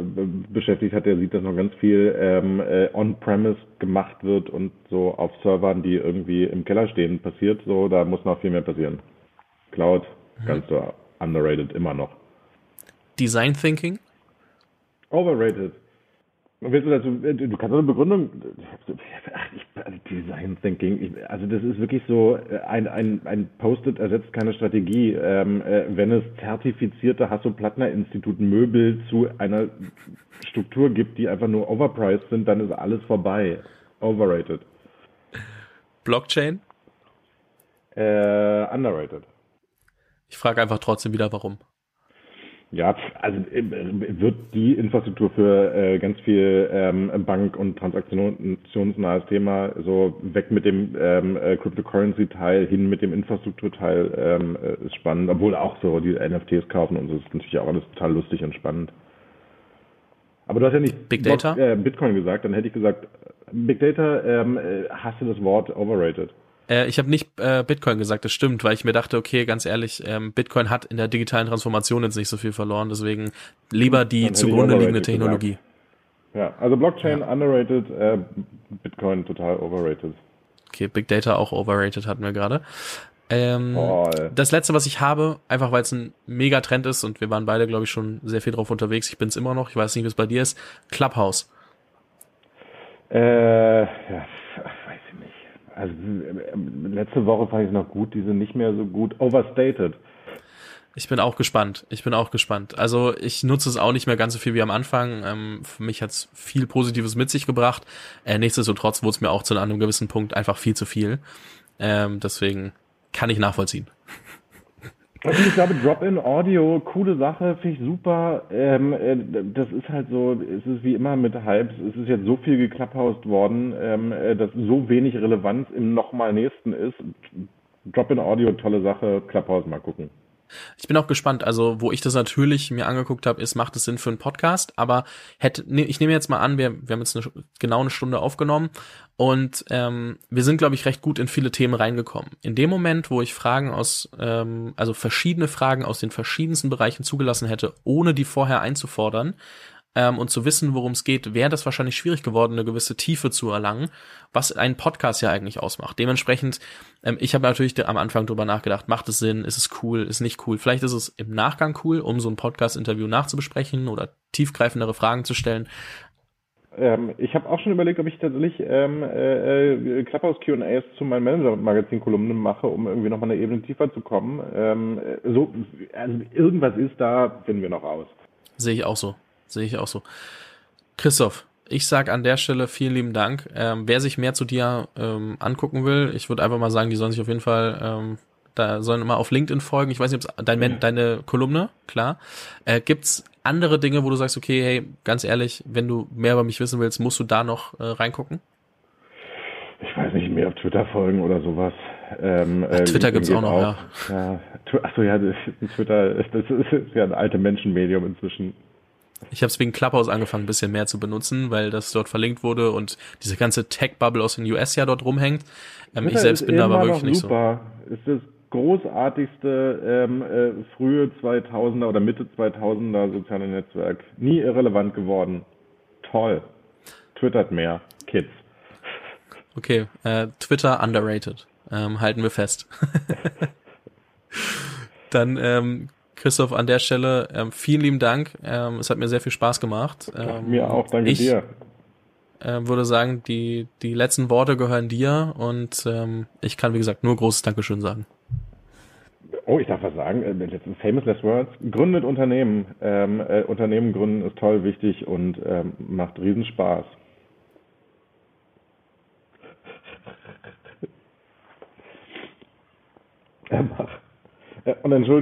beschäftigt hat, der sieht, dass noch ganz viel ähm, äh, on-premise gemacht wird und so auf Servern, die irgendwie im Keller stehen, passiert. So, da muss noch viel mehr passieren. Cloud, mhm. ganz so underrated immer noch. Design Thinking? Overrated. Willst du dazu, äh, du kannst eine Begründung, ach, ich, also Design Thinking, ich, also das ist wirklich so, äh, ein, ein, ein Post-it ersetzt keine Strategie. Ähm, äh, wenn es zertifizierte Hasso-Plattner-Institut Möbel zu einer Struktur gibt, die einfach nur overpriced sind, dann ist alles vorbei. Overrated. Blockchain? Äh, underrated. Ich frage einfach trotzdem wieder, warum. Ja, also äh, wird die Infrastruktur für äh, ganz viel ähm, Bank- und transaktionsnahes Thema so weg mit dem ähm, äh, Cryptocurrency-Teil hin mit dem Infrastrukturteil ähm, äh, ist spannend, obwohl auch so die NFTs kaufen und so ist natürlich auch alles total lustig und spannend. Aber du hast ja nicht Big Data? Äh, Bitcoin gesagt, dann hätte ich gesagt, Big Data, ähm, äh, hast du das Wort overrated? Äh, ich habe nicht äh, Bitcoin gesagt, das stimmt, weil ich mir dachte, okay, ganz ehrlich, ähm, Bitcoin hat in der digitalen Transformation jetzt nicht so viel verloren, deswegen lieber die zugrunde liegende Technologie. Gesagt. Ja, also Blockchain ja. underrated, äh, Bitcoin total overrated. Okay, Big Data auch overrated hatten wir gerade. Ähm, das letzte, was ich habe, einfach weil es ein Megatrend ist und wir waren beide, glaube ich, schon sehr viel drauf unterwegs. Ich bin es immer noch, ich weiß nicht, wie es bei dir ist. Clubhouse. Äh, ja, also letzte Woche fand ich es noch gut, die sind nicht mehr so gut. Overstated. Ich bin auch gespannt. Ich bin auch gespannt. Also ich nutze es auch nicht mehr ganz so viel wie am Anfang. Ähm, für mich hat es viel Positives mit sich gebracht. Äh, nichtsdestotrotz wurde es mir auch zu einem gewissen Punkt einfach viel zu viel. Ähm, deswegen kann ich nachvollziehen. Also ich glaube, Drop-in-Audio, coole Sache, finde ich super. Ähm, äh, das ist halt so, es ist wie immer mit Hypes, es ist jetzt so viel geklapphaust worden, ähm, äh, dass so wenig Relevanz im nochmal nächsten ist. Drop-in-Audio, tolle Sache, Clubhouse mal gucken. Ich bin auch gespannt. Also, wo ich das natürlich mir angeguckt habe, ist, macht es Sinn für einen Podcast. Aber hätte, ne, ich nehme jetzt mal an, wir, wir haben jetzt eine, genau eine Stunde aufgenommen und ähm, wir sind, glaube ich, recht gut in viele Themen reingekommen. In dem Moment, wo ich Fragen aus, ähm, also verschiedene Fragen aus den verschiedensten Bereichen zugelassen hätte, ohne die vorher einzufordern, ähm, und zu wissen, worum es geht, wäre das wahrscheinlich schwierig geworden, eine gewisse Tiefe zu erlangen, was ein Podcast ja eigentlich ausmacht. Dementsprechend, ähm, ich habe natürlich am Anfang drüber nachgedacht, macht es Sinn, ist es cool, ist nicht cool. Vielleicht ist es im Nachgang cool, um so ein Podcast-Interview nachzubesprechen oder tiefgreifendere Fragen zu stellen. Ähm, ich habe auch schon überlegt, ob ich tatsächlich ähm, äh, äh Clubhouse Q&As zu meinen Manager-Magazin-Kolumnen mache, um irgendwie nochmal eine Ebene tiefer zu kommen. Ähm, so, also irgendwas ist da, finden wir noch aus. Sehe ich auch so. Sehe ich auch so. Christoph, ich sag an der Stelle vielen lieben Dank. Ähm, wer sich mehr zu dir ähm, angucken will, ich würde einfach mal sagen, die sollen sich auf jeden Fall, ähm, da sollen immer auf LinkedIn folgen. Ich weiß nicht, ob dein, deine Kolumne, klar. Äh, gibt's andere Dinge, wo du sagst, okay, hey, ganz ehrlich, wenn du mehr über mich wissen willst, musst du da noch äh, reingucken? Ich weiß nicht, mehr auf Twitter folgen oder sowas. Ähm, Ach, Twitter gibt's auch noch, auch, ja. ja. Achso, ja, Twitter, das ist ja ein altes Menschenmedium inzwischen. Ich habe es wegen Clubhouse angefangen, ein bisschen mehr zu benutzen, weil das dort verlinkt wurde und diese ganze Tech-Bubble aus den US ja dort rumhängt. Ähm, ich selbst bin da aber wirklich nicht super. so. Ist das großartigste ähm, äh, frühe 2000er oder Mitte 2000er soziale Netzwerk. Nie irrelevant geworden. Toll. Twittert mehr. Kids. Okay, äh, Twitter underrated. Ähm, halten wir fest. Dann ähm, Christoph, an der Stelle ähm, vielen lieben Dank. Ähm, es hat mir sehr viel Spaß gemacht. Ähm, mir auch, danke ich, dir. Äh, würde sagen, die, die letzten Worte gehören dir und ähm, ich kann, wie gesagt, nur großes Dankeschön sagen. Oh, ich darf was sagen. Äh, famous Last Words. Gründet Unternehmen. Ähm, äh, Unternehmen gründen ist toll, wichtig und ähm, macht Riesenspaß. Er macht. Äh, und entschuldige.